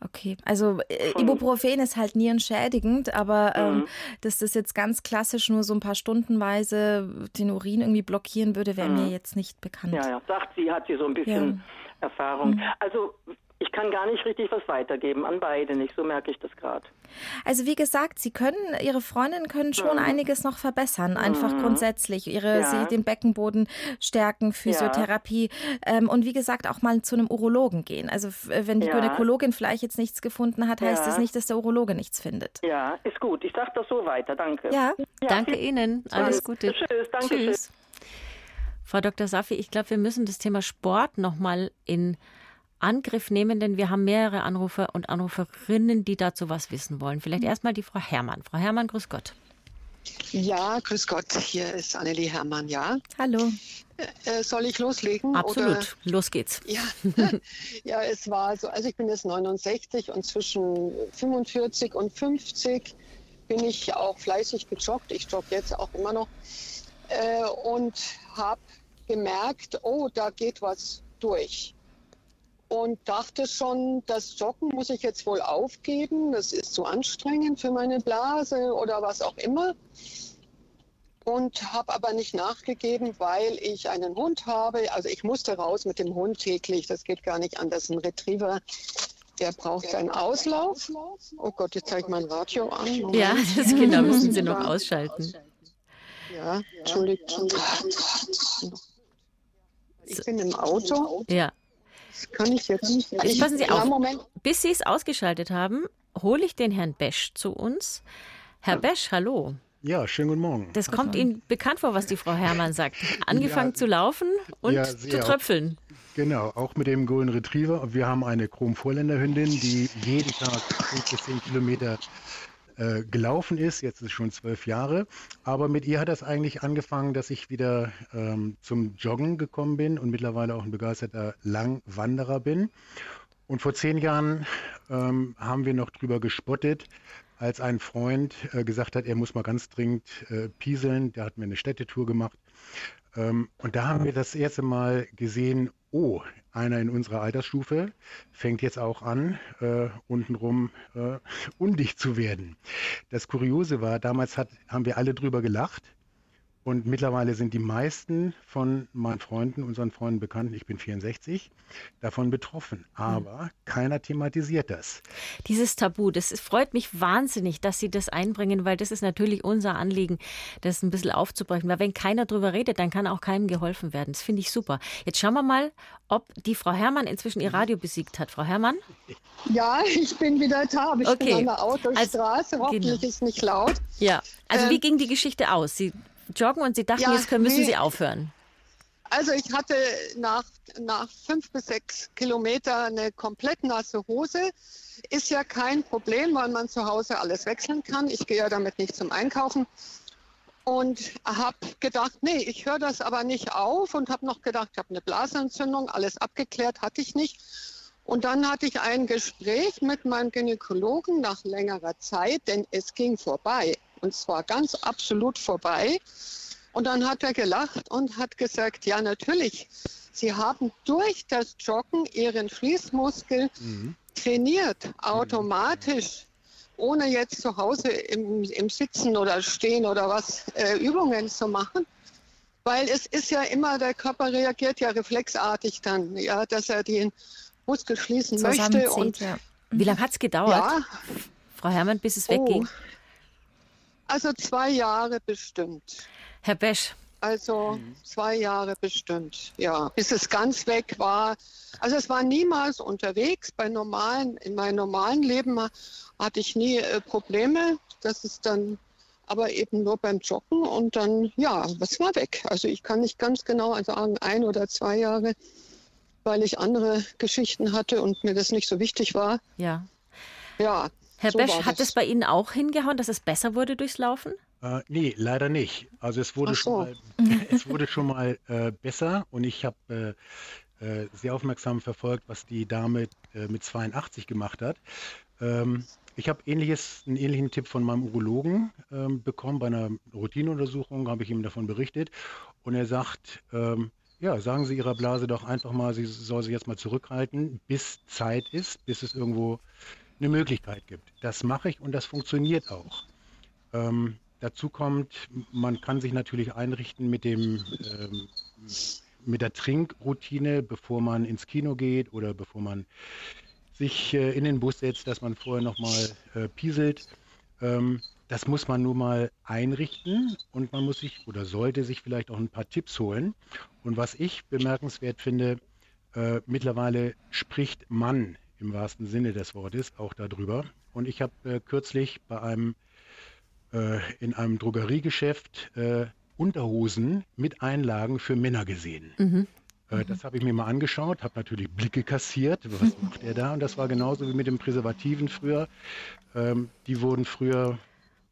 Okay, also äh, Ibuprofen ist halt nierenschädigend, aber ähm, mhm. dass das jetzt ganz klassisch nur so ein paar Stundenweise den Urin irgendwie blockieren würde, wäre mhm. mir jetzt nicht bekannt. Ja, ja, sagt sie, hat sie so ein bisschen ja. Erfahrung. Mhm. Also ich kann gar nicht richtig was weitergeben, an beide nicht, so merke ich das gerade. Also wie gesagt, Sie können, Ihre Freundinnen können schon mhm. einiges noch verbessern, einfach mhm. grundsätzlich. Ihre, ja. Sie den Beckenboden stärken, Physiotherapie ja. ähm, und wie gesagt auch mal zu einem Urologen gehen. Also wenn die ja. Gynäkologin vielleicht jetzt nichts gefunden hat, heißt das nicht, dass der Urologe nichts findet. Ja, ist gut. Ich sage das so weiter. Danke. Ja, danke Ihnen. Alles Gute. Tschüss. Danke. Tschüss. Frau Dr. Safi, ich glaube, wir müssen das Thema Sport nochmal in Angriff nehmen, denn wir haben mehrere Anrufer und Anruferinnen, die dazu was wissen wollen. Vielleicht mhm. erstmal die Frau Herrmann. Frau Herrmann, grüß Gott. Ja, grüß Gott. Hier ist Annelie Herrmann, ja. Hallo. Äh, soll ich loslegen? Absolut. Oder? Los geht's. Ja. ja, es war so, also ich bin jetzt 69 und zwischen 45 und 50 bin ich auch fleißig gejoggt. Ich jogge jetzt auch immer noch. Äh, und habe gemerkt, oh, da geht was durch und dachte schon, das Joggen muss ich jetzt wohl aufgeben. Das ist zu anstrengend für meine Blase oder was auch immer. Und habe aber nicht nachgegeben, weil ich einen Hund habe. Also ich musste raus mit dem Hund täglich. Das geht gar nicht anders. Ein Retriever, der braucht seinen Auslauf. Oh Gott, jetzt zeige ich mein Radio an. Moment. Ja, das genau müssen Sie noch ausschalten. Ja, Entschuldigung. Ich bin im Auto. Ja kann ich jetzt nicht. Also passen Sie auf, Moment. bis Sie es ausgeschaltet haben, hole ich den Herrn Besch zu uns. Herr Besch, hallo. Ja, schönen guten Morgen. Das kommt Ihnen bekannt vor, was die Frau Herrmann sagt. Angefangen ja, zu laufen und ja, zu tröpfeln. Genau, auch mit dem Golden Retriever. Wir haben eine Chrom-Vorländerhündin, die jeden Tag 5 bis 10 Kilometer äh, gelaufen ist. Jetzt ist es schon zwölf Jahre. Aber mit ihr hat das eigentlich angefangen, dass ich wieder ähm, zum Joggen gekommen bin und mittlerweile auch ein begeisterter Langwanderer bin. Und vor zehn Jahren ähm, haben wir noch drüber gespottet, als ein Freund äh, gesagt hat, er muss mal ganz dringend äh, pieseln. Der hat mir eine Städtetour gemacht. Ähm, und da haben wir das erste Mal gesehen, oh, einer in unserer Altersstufe fängt jetzt auch an, äh, untenrum äh, undicht zu werden. Das Kuriose war, damals hat, haben wir alle drüber gelacht. Und mittlerweile sind die meisten von meinen Freunden, unseren Freunden Bekannten, ich bin 64, davon betroffen. Aber mhm. keiner thematisiert das. Dieses Tabu, das freut mich wahnsinnig, dass Sie das einbringen, weil das ist natürlich unser Anliegen, das ein bisschen aufzubrechen. Weil wenn keiner drüber redet, dann kann auch keinem geholfen werden. Das finde ich super. Jetzt schauen wir mal, ob die Frau Herrmann inzwischen ihr Radio besiegt hat. Frau Herrmann? Ja, ich bin wieder da. Ich okay. bin an der Autostraße. Also, Hoffentlich genau. ist nicht laut. Ja, also ähm, wie ging die Geschichte aus? Sie joggen und Sie dachten, ja, jetzt müssen nee. Sie aufhören? Also ich hatte nach, nach fünf bis sechs Kilometer eine komplett nasse Hose. Ist ja kein Problem, weil man zu Hause alles wechseln kann. Ich gehe ja damit nicht zum Einkaufen. Und habe gedacht, nee, ich höre das aber nicht auf und habe noch gedacht, ich habe eine Blasenentzündung, alles abgeklärt hatte ich nicht. Und dann hatte ich ein Gespräch mit meinem Gynäkologen nach längerer Zeit, denn es ging vorbei. Und zwar ganz absolut vorbei. Und dann hat er gelacht und hat gesagt, ja natürlich, Sie haben durch das Joggen Ihren Schließmuskel mhm. trainiert, automatisch, ohne jetzt zu Hause im, im Sitzen oder Stehen oder was äh, Übungen zu machen. Weil es ist ja immer, der Körper reagiert ja reflexartig dann, ja, dass er den Muskel schließen möchte. Und, ja. Wie lange hat es gedauert, ja. Frau Herrmann, bis es oh. wegging? Also zwei Jahre bestimmt. Herr Besch. Also zwei Jahre bestimmt, ja, bis es ganz weg war. Also es war niemals unterwegs. Bei normalen, in meinem normalen Leben hatte ich nie äh, Probleme. Das ist dann aber eben nur beim Joggen und dann, ja, was war weg. Also ich kann nicht ganz genau sagen, ein oder zwei Jahre, weil ich andere Geschichten hatte und mir das nicht so wichtig war. Ja. Ja, Herr so Besch, hat es bei Ihnen auch hingehauen, dass es besser wurde durchs Laufen? Äh, nee, leider nicht. Also es wurde so. schon mal, es wurde schon mal äh, besser und ich habe äh, äh, sehr aufmerksam verfolgt, was die Dame äh, mit 82 gemacht hat. Ähm, ich habe ähnliches, einen ähnlichen Tipp von meinem Urologen ähm, bekommen. Bei einer Routineuntersuchung habe ich ihm davon berichtet und er sagt, ähm, ja, sagen Sie Ihrer Blase doch einfach mal, sie soll sich jetzt mal zurückhalten, bis Zeit ist, bis es irgendwo eine Möglichkeit gibt. Das mache ich und das funktioniert auch. Ähm, dazu kommt, man kann sich natürlich einrichten mit dem ähm, mit der Trinkroutine, bevor man ins Kino geht oder bevor man sich äh, in den Bus setzt, dass man vorher nochmal äh, pieselt. Ähm, das muss man nur mal einrichten und man muss sich oder sollte sich vielleicht auch ein paar Tipps holen. Und was ich bemerkenswert finde, äh, mittlerweile spricht man im wahrsten Sinne des Wortes auch darüber. Und ich habe äh, kürzlich bei einem äh, in einem Drogeriegeschäft äh, Unterhosen mit Einlagen für Männer gesehen. Mhm. Äh, das habe ich mir mal angeschaut, habe natürlich Blicke kassiert. Was macht er da? Und das war genauso wie mit den Präservativen früher. Ähm, die wurden früher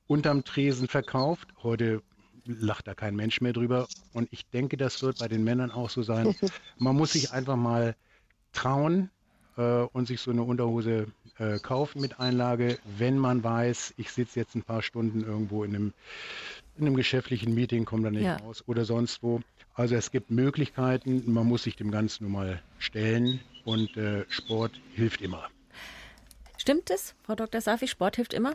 unterm Tresen verkauft. Heute lacht da kein Mensch mehr drüber. Und ich denke, das wird bei den Männern auch so sein. Man muss sich einfach mal trauen äh, und sich so eine Unterhose äh, kaufen mit Einlage, wenn man weiß, ich sitze jetzt ein paar Stunden irgendwo in einem, in einem geschäftlichen Meeting, komme da nicht ja. raus oder sonst wo. Also es gibt Möglichkeiten, man muss sich dem Ganzen nun mal stellen und äh, Sport hilft immer. Stimmt es, Frau Dr. Safi? Sport hilft immer?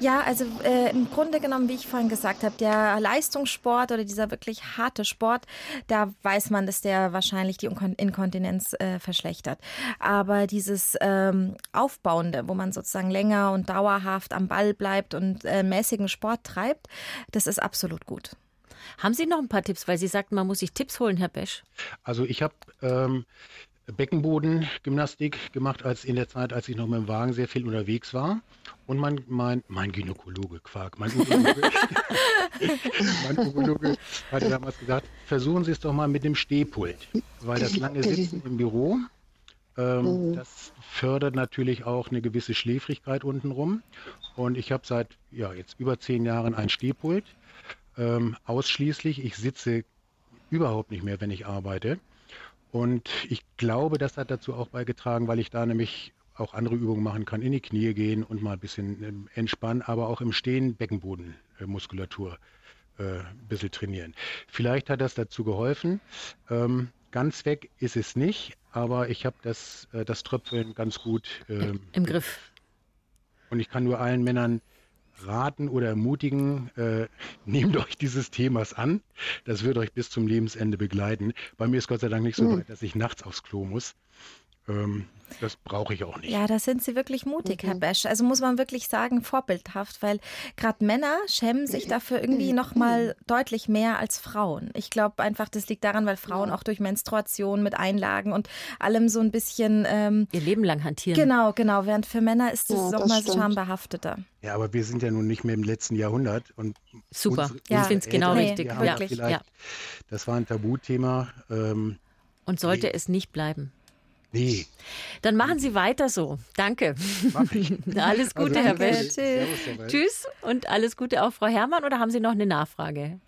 Ja, also äh, im Grunde genommen, wie ich vorhin gesagt habe, der Leistungssport oder dieser wirklich harte Sport, da weiß man, dass der wahrscheinlich die Inkontinenz äh, verschlechtert. Aber dieses ähm, Aufbauende, wo man sozusagen länger und dauerhaft am Ball bleibt und äh, mäßigen Sport treibt, das ist absolut gut. Haben Sie noch ein paar Tipps? Weil Sie sagten, man muss sich Tipps holen, Herr Besch. Also ich habe ähm, Beckenbodengymnastik gemacht, als in der Zeit, als ich noch mit dem Wagen sehr viel unterwegs war. Und mein, mein, mein Gynäkologe, Quark, mein Urologe, mein Urologe hatte damals gesagt, versuchen Sie es doch mal mit dem Stehpult, weil das lange Sitzen im Büro, ähm, mhm. das fördert natürlich auch eine gewisse Schläfrigkeit untenrum. Und ich habe seit ja, jetzt über zehn Jahren ein Stehpult, ähm, ausschließlich. Ich sitze überhaupt nicht mehr, wenn ich arbeite. Und ich glaube, das hat dazu auch beigetragen, weil ich da nämlich auch andere Übungen machen kann, in die Knie gehen und mal ein bisschen ähm, entspannen, aber auch im Stehen Beckenbodenmuskulatur äh, ein bisschen trainieren. Vielleicht hat das dazu geholfen. Ähm, ganz weg ist es nicht, aber ich habe das, äh, das Tröpfeln ganz gut ähm, im Griff. Und ich kann nur allen Männern raten oder ermutigen, äh, nehmt euch dieses Themas an. Das wird euch bis zum Lebensende begleiten. Bei mir ist Gott sei Dank nicht so mhm. weit, dass ich nachts aufs Klo muss. Ähm, das brauche ich auch nicht. Ja, da sind Sie wirklich mutig, mhm. Herr Besch. Also muss man wirklich sagen, vorbildhaft, weil gerade Männer schämen sich dafür irgendwie noch mal deutlich mehr als Frauen. Ich glaube einfach, das liegt daran, weil Frauen ja. auch durch Menstruation mit Einlagen und allem so ein bisschen ähm, ihr Leben lang hantieren. Genau, genau. Während für Männer ist es ja, mal schambehafteter. Ja, aber wir sind ja nun nicht mehr im letzten Jahrhundert und super. Unsere, ja, ich finde es genau richtig. Wirklich. Ja. Das war ein Tabuthema. Ähm, und sollte nee. es nicht bleiben. Nee. Dann machen Sie weiter so. Danke. Mach ich. alles Gute, also, Herr Besch. Tschüss und alles Gute auch, Frau Herrmann. Oder haben Sie noch eine Nachfrage?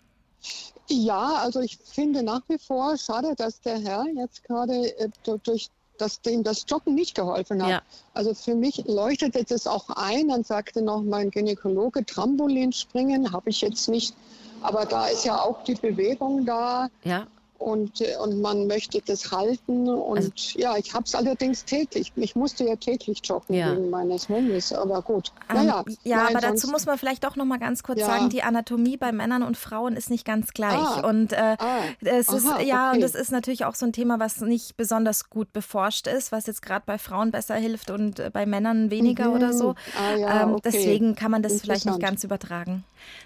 Ja, also ich finde nach wie vor schade, dass der Herr jetzt gerade äh, durch dass dem das Joggen nicht geholfen hat. Ja. Also für mich leuchtete das auch ein. Dann sagte noch mein Gynäkologe, Trampolin springen habe ich jetzt nicht. Aber da ist ja auch die Bewegung da. Ja und, äh, und man möchte das halten. Und also, ja, ich habe es allerdings täglich. Ich musste ja täglich joggen ja. wegen meines Hundes, aber gut. Um, ähm, naja, ja, aber dazu muss man vielleicht doch noch mal ganz kurz ja. sagen, die Anatomie bei Männern und Frauen ist nicht ganz gleich. Ah. Und äh, ah. es ist Aha, ja, okay. und das ist natürlich auch so ein Thema, was nicht besonders gut beforscht ist, was jetzt gerade bei Frauen besser hilft und äh, bei Männern weniger mhm. oder so. Ah, ja, ähm, okay. Deswegen kann man das vielleicht nicht ganz übertragen.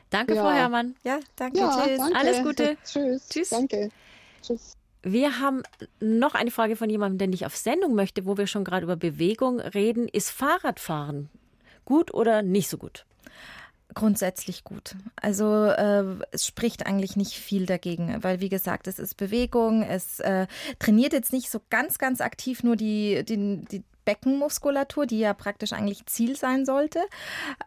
Danke, Frau Herrmann. Ja, danke. Tschüss. Danke. Alles Gute. Tschüss. Tschüss. Danke. Tschüss. Wir haben noch eine Frage von jemandem, der nicht auf Sendung möchte, wo wir schon gerade über Bewegung reden. Ist Fahrradfahren gut oder nicht so gut? Grundsätzlich gut. Also äh, es spricht eigentlich nicht viel dagegen, weil wie gesagt, es ist Bewegung, es äh, trainiert jetzt nicht so ganz, ganz aktiv nur die, die, die Beckenmuskulatur, die ja praktisch eigentlich Ziel sein sollte.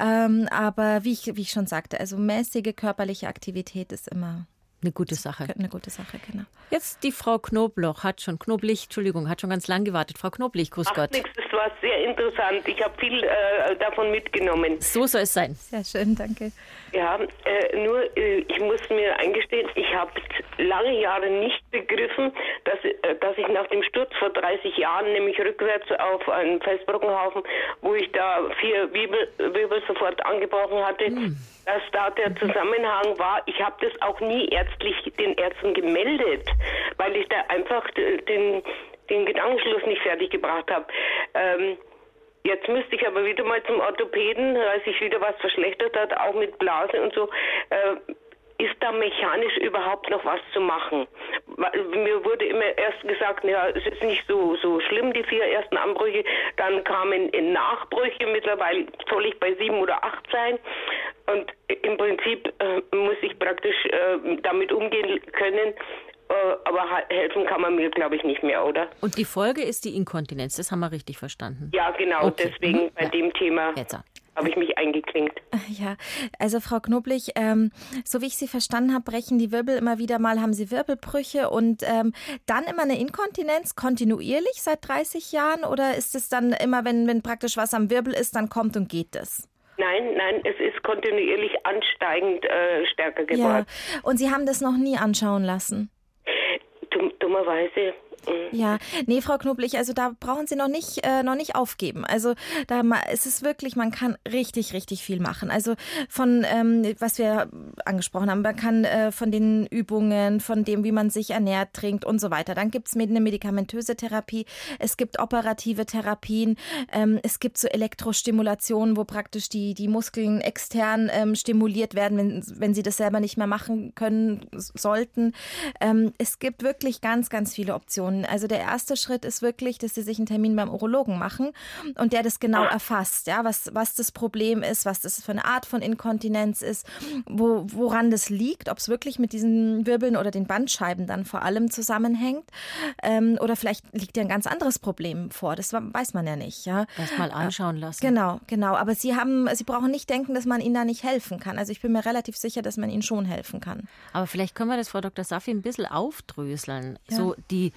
Ähm, aber wie ich, wie ich schon sagte, also mäßige körperliche Aktivität ist immer Eine gute Sache. Eine gute Sache, genau. Jetzt die Frau Knobloch hat schon, Knoblich, Entschuldigung, hat schon ganz lang gewartet. Frau Knoblich, grüß Ach, Gott. Nix, das war sehr interessant. Ich habe viel äh, davon mitgenommen. So soll es sein. Sehr schön, danke. Ja, äh, nur äh, ich muss mir eingestehen, ich habe lange Jahre nicht begriffen, dass, äh, dass ich nach dem Sturz vor 30 Jahren, nämlich rückwärts auf einen Felsbrockenhaufen, wo ich da vier Wirbel, Wirbel sofort angebrochen hatte, mhm. dass da der Zusammenhang war. Ich habe das auch nie ärztlich den Ärzten gemeldet, weil ich da einfach den, den Gedankenschluss nicht fertig gebracht habe. Ähm, Jetzt müsste ich aber wieder mal zum Orthopäden, weil sich wieder was verschlechtert hat, auch mit Blase und so. Äh, ist da mechanisch überhaupt noch was zu machen? Mir wurde immer erst gesagt, ja, es ist nicht so, so schlimm, die vier ersten Anbrüche. Dann kamen Nachbrüche, mittlerweile soll ich bei sieben oder acht sein. Und im Prinzip äh, muss ich praktisch äh, damit umgehen können, äh, aber helfen kann man mir, glaube ich, nicht mehr, oder? Und die Folge ist die Inkontinenz, das haben wir richtig verstanden. Ja, genau, okay. deswegen mhm. bei ja. dem Thema. habe ich mich eingeklinkt. Ja, also Frau Knoblich, ähm, so wie ich Sie verstanden habe, brechen die Wirbel immer wieder mal, haben Sie Wirbelbrüche und ähm, dann immer eine Inkontinenz kontinuierlich seit 30 Jahren oder ist es dann immer, wenn, wenn praktisch was am Wirbel ist, dann kommt und geht das? Nein, nein, es ist kontinuierlich ansteigend äh, stärker geworden. Ja, und Sie haben das noch nie anschauen lassen? Dumm, dummerweise ja, nee, Frau Knoblich, also da brauchen Sie noch nicht, äh, noch nicht aufgeben. Also da ist es wirklich, man kann richtig, richtig viel machen. Also von, ähm, was wir angesprochen haben, man kann äh, von den Übungen, von dem, wie man sich ernährt, trinkt und so weiter. Dann gibt es eine medikamentöse Therapie, es gibt operative Therapien, ähm, es gibt so Elektrostimulationen, wo praktisch die, die Muskeln extern ähm, stimuliert werden, wenn, wenn sie das selber nicht mehr machen können sollten. Ähm, es gibt wirklich ganz, ganz viele Optionen. Also der erste Schritt ist wirklich, dass sie sich einen Termin beim Urologen machen und der das genau erfasst, ja, was, was das Problem ist, was das für eine Art von Inkontinenz ist, wo, woran das liegt, ob es wirklich mit diesen Wirbeln oder den Bandscheiben dann vor allem zusammenhängt. Ähm, oder vielleicht liegt ja ein ganz anderes Problem vor. Das weiß man ja nicht. Ja. Erst anschauen lassen. Genau, genau. Aber Sie haben, Sie brauchen nicht denken, dass man Ihnen da nicht helfen kann. Also ich bin mir relativ sicher, dass man Ihnen schon helfen kann. Aber vielleicht können wir das, Frau Dr. Safi, ein bisschen aufdröseln. Ja. So die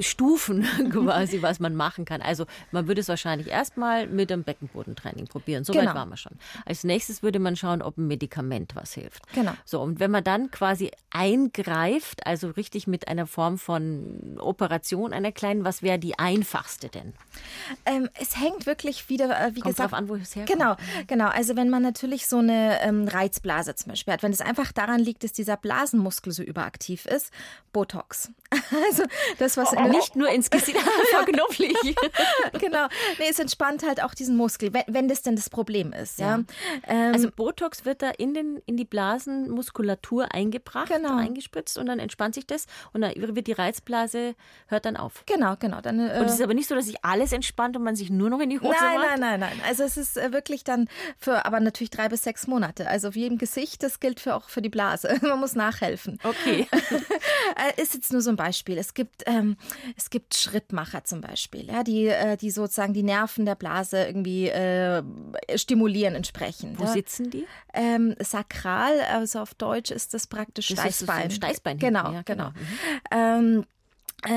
Stufen quasi, was man machen kann. Also man würde es wahrscheinlich erstmal mit dem Beckenbodentraining probieren. So genau. weit waren wir schon. Als nächstes würde man schauen, ob ein Medikament was hilft. Genau. So, und wenn man dann quasi eingreift, also richtig mit einer Form von Operation, einer kleinen, was wäre die einfachste denn? Ähm, es hängt wirklich wieder, äh, wie Kommt gesagt. Drauf an, wo es herkommt. Genau, genau. Also wenn man natürlich so eine ähm, Reizblase zum Beispiel hat, wenn es einfach daran liegt, dass dieser Blasenmuskel so überaktiv ist, Botox. Also das, was nicht nur ins Gesicht verknopflich. genau. Nee, es entspannt halt auch diesen Muskel, wenn, wenn das denn das Problem ist. Ja. ja. Ähm, also Botox wird da in, den, in die Blasenmuskulatur eingebracht, genau. eingespritzt und dann entspannt sich das und dann wird die Reizblase, hört dann auf. Genau, genau. Dann, äh, und es ist aber nicht so, dass sich alles entspannt und man sich nur noch in die Hose nein, macht? Nein, nein, nein. Also es ist äh, wirklich dann für, aber natürlich drei bis sechs Monate. Also wie im Gesicht, das gilt für, auch für die Blase. Man muss nachhelfen. Okay. Äh, ist jetzt nur so ein Beispiel. Es gibt, ähm, es gibt Schrittmacher zum Beispiel, ja, die, äh, die sozusagen die Nerven der Blase irgendwie äh, stimulieren entsprechend. Wo ja. sitzen die? Ähm, sakral, also auf Deutsch ist das praktisch das Steißbein. Steißbein. Genau, ja, genau. genau. Mhm. Ähm, äh,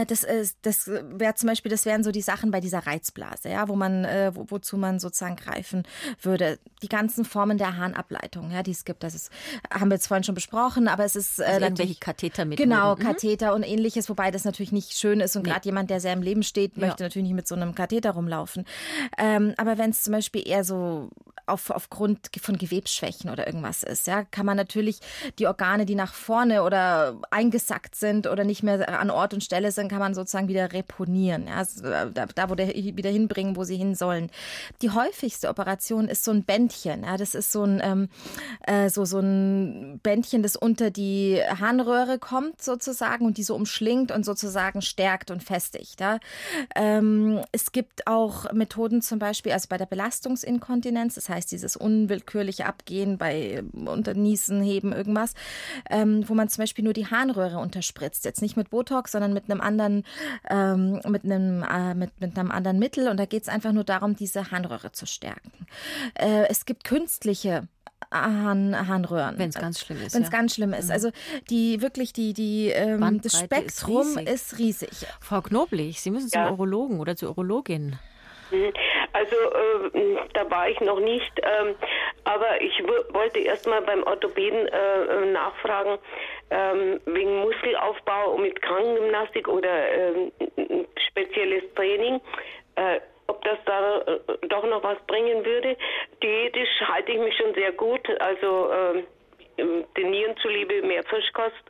das, ist, das wäre zum Beispiel, das wären so die Sachen bei dieser Reizblase, ja, wo man, äh, wo, wozu man sozusagen greifen würde. Die ganzen Formen der Harnableitung, ja, die es gibt, das ist, haben wir jetzt vorhin schon besprochen, aber es ist äh, also irgendwelche Katheter mit. Genau, mhm. Katheter und ähnliches, wobei das natürlich nicht schön ist und nee. gerade jemand, der sehr im Leben steht, ja. möchte natürlich nicht mit so einem Katheter rumlaufen. Ähm, aber wenn es zum Beispiel eher so auf, aufgrund von Gewebsschwächen oder irgendwas ist, ja, kann man natürlich die Organe, die nach vorne oder eingesackt sind oder nicht mehr an Ort und Stelle sind, kann man sozusagen wieder reponieren, ja, also da, da wo der, wieder hinbringen, wo sie hin sollen. Die häufigste Operation ist so ein Bändchen, ja, das ist so ein, ähm, äh, so, so ein Bändchen, das unter die Harnröhre kommt sozusagen und die so umschlingt und sozusagen stärkt und festigt. Ja. Ähm, es gibt auch Methoden zum Beispiel, also bei der Belastungsinkontinenz, das heißt, heißt dieses unwillkürliche Abgehen bei Unterniesen, Heben, irgendwas, ähm, wo man zum Beispiel nur die Harnröhre unterspritzt. Jetzt nicht mit Botox, sondern mit einem anderen, ähm, mit einem, äh, mit, mit einem anderen Mittel. Und da geht es einfach nur darum, diese Harnröhre zu stärken. Äh, es gibt künstliche Harn, Harnröhren. Wenn es ganz schlimm ist. Wenn es ja. ganz schlimm ist. Mhm. Also die wirklich die, die ähm, das Spektrum ist riesig. ist riesig. Frau Knoblich, Sie müssen zum ja. Urologen oder zur Urologin. Also äh, da war ich noch nicht, ähm, aber ich wollte erst mal beim Orthopäden äh, nachfragen, ähm, wegen Muskelaufbau mit Krankengymnastik oder äh, spezielles Training. Äh, ob das da äh, doch noch was bringen würde. Diätisch halte ich mich schon sehr gut. Also äh, den Nieren zuliebe mehr Fischkost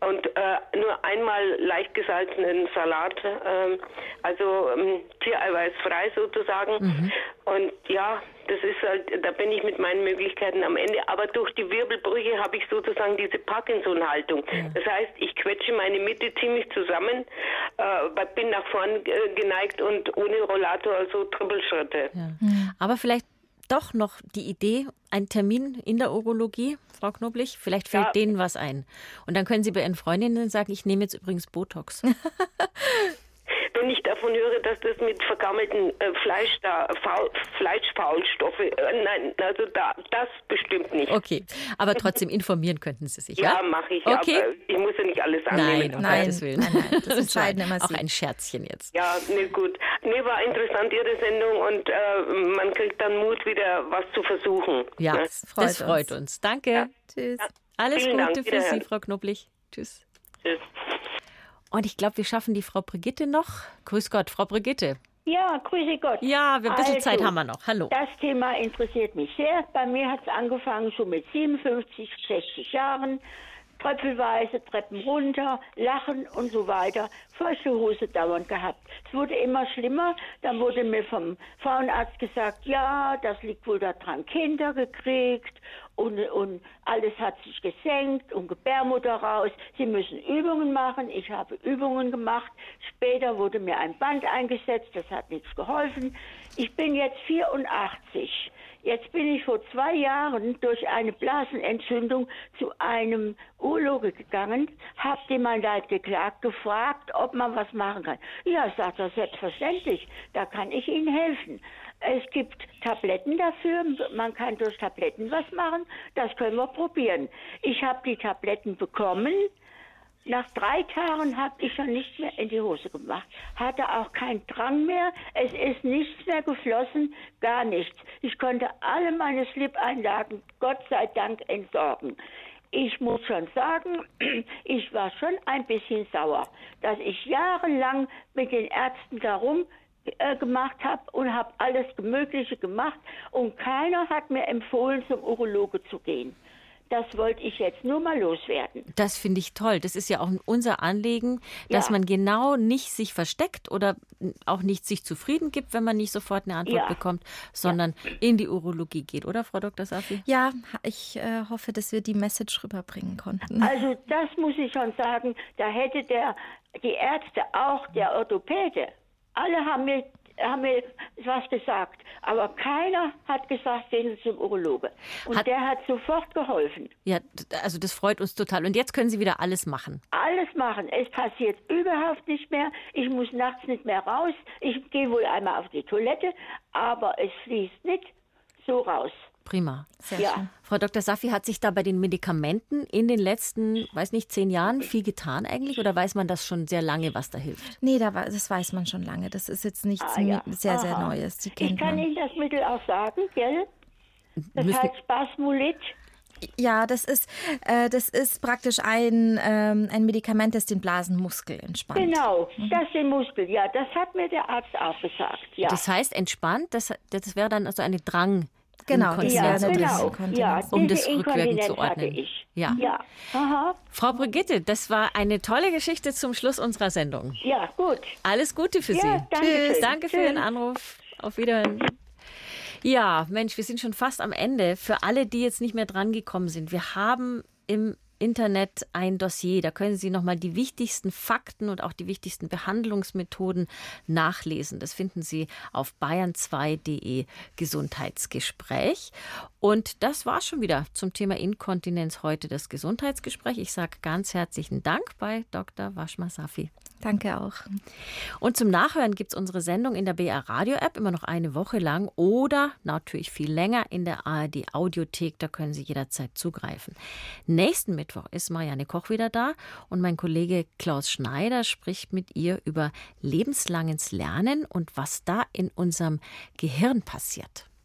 und äh, nur einmal leicht gesalzenen Salat, äh, also ähm, tiereiweißfrei sozusagen. Mhm. Und ja, das ist halt, da bin ich mit meinen Möglichkeiten am Ende. Aber durch die Wirbelbrüche habe ich sozusagen diese Parkinson-Haltung. Ja. Das heißt, ich quetsche meine Mitte ziemlich zusammen, äh, bin nach vorn äh, geneigt und ohne Rollator also Trippelschritte. Ja. Aber vielleicht doch noch die Idee, einen Termin in der Urologie, Frau Knoblich? Vielleicht fällt ja. denen was ein. Und dann können Sie bei Ihren Freundinnen sagen, ich nehme jetzt übrigens Botox. wenn ich davon höre, dass das mit vergammelten äh, Fleisch da, Faul, Fleischfaulstoffe, äh, nein, also da, das bestimmt nicht. Okay, aber trotzdem informieren könnten Sie sich, ja? Ja, mache ich, okay. aber ich muss ja nicht alles annehmen. Nein, um nein, Gottes Willen. Nein, nein, das entscheiden immer Auch ein Scherzchen jetzt. Ja, ne, gut. Ne, war interessant, Ihre Sendung und äh, man kriegt dann Mut, wieder was zu versuchen. Ja, ne? das freut, das freut uns. uns. Danke. Ja. Tschüss. Ja. Alles Vielen Gute Dank. für Sie, Frau Knoblich. Tschüss. Tschüss. Und ich glaube, wir schaffen die Frau Brigitte noch. Grüß Gott, Frau Brigitte. Ja, grüße Gott. Ja, ein bisschen also, Zeit haben wir noch. Hallo. Das Thema interessiert mich sehr. Bei mir hat es angefangen schon mit 57, 60 Jahren. Tröpfelweise, Treppen runter, Lachen und so weiter. Feuchte Hose dauernd gehabt. Es wurde immer schlimmer. Dann wurde mir vom Frauenarzt gesagt, ja, das liegt wohl daran, Kinder gekriegt und, und alles hat sich gesenkt und Gebärmutter raus. Sie müssen Übungen machen. Ich habe Übungen gemacht. Später wurde mir ein Band eingesetzt. Das hat nichts geholfen. Ich bin jetzt 84. Jetzt bin ich vor zwei Jahren durch eine Blasenentzündung zu einem Urologe gegangen, habe mein Leid geklagt, gefragt, ob man was machen kann. Ja, sagt er, selbstverständlich, da kann ich Ihnen helfen. Es gibt Tabletten dafür, man kann durch Tabletten was machen, das können wir probieren. Ich habe die Tabletten bekommen, nach drei Tagen habe ich schon nichts mehr in die Hose gemacht. Hatte auch keinen Drang mehr. Es ist nichts mehr geflossen, gar nichts. Ich konnte alle meine Slip-Einlagen Gott sei Dank entsorgen. Ich muss schon sagen, ich war schon ein bisschen sauer, dass ich jahrelang mit den Ärzten darum äh, gemacht habe und habe alles Mögliche gemacht und keiner hat mir empfohlen, zum Urologe zu gehen. Das wollte ich jetzt nur mal loswerden. Das finde ich toll. Das ist ja auch unser Anliegen, dass ja. man genau nicht sich versteckt oder auch nicht sich zufrieden gibt, wenn man nicht sofort eine Antwort ja. bekommt, sondern ja. in die Urologie geht, oder Frau Dr. Safi? Ja, ich äh, hoffe, dass wir die Message rüberbringen konnten. Also das muss ich schon sagen, da hätte der, die Ärzte, auch der Orthopäde, alle haben mir haben mir was gesagt, aber keiner hat gesagt, gehen Sie zum Urologe. Und hat, der hat sofort geholfen. Ja, also das freut uns total. Und jetzt können Sie wieder alles machen. Alles machen. Es passiert überhaupt nicht mehr. Ich muss nachts nicht mehr raus. Ich gehe wohl einmal auf die Toilette, aber es fließt nicht so raus. Prima. Sehr ja. schön. Frau Dr. Safi, hat sich da bei den Medikamenten in den letzten, weiß nicht, zehn Jahren viel getan eigentlich? Oder weiß man das schon sehr lange, was da hilft? Nee, das weiß man schon lange. Das ist jetzt nichts ah, ja. sehr, sehr Aha. Neues. ich kann man. Ihnen das Mittel auch sagen, gell? Das Müssen heißt Spasmolit. Ja, das ist, äh, das ist praktisch ein, ähm, ein Medikament, das den Blasenmuskel entspannt. Genau, mhm. das den Muskel, ja, das hat mir der Arzt auch gesagt. Ja. Das heißt, entspannt, das, das wäre dann also eine Drang. Genau, ja, genau. Ja, um das rückwirkend zu ordnen. Ja. ja. Aha. Frau Brigitte, das war eine tolle Geschichte zum Schluss unserer Sendung. Ja, gut. Alles Gute für ja, Sie. Danke Tschüss. Schön. Danke für Ihren Anruf. Auf Wiedersehen. Ja, Mensch, wir sind schon fast am Ende. Für alle, die jetzt nicht mehr dran gekommen sind, wir haben im Internet ein Dossier. Da können Sie nochmal die wichtigsten Fakten und auch die wichtigsten Behandlungsmethoden nachlesen. Das finden Sie auf bayern2.de Gesundheitsgespräch. Und das war schon wieder zum Thema Inkontinenz heute das Gesundheitsgespräch. Ich sage ganz herzlichen Dank bei Dr. Waschma Safi. Danke auch. Und zum Nachhören gibt es unsere Sendung in der BR Radio App immer noch eine Woche lang oder natürlich viel länger in der ARD Audiothek. Da können Sie jederzeit zugreifen. Nächsten Mittwoch ist Marianne Koch wieder da und mein Kollege Klaus Schneider spricht mit ihr über lebenslanges Lernen und was da in unserem Gehirn passiert.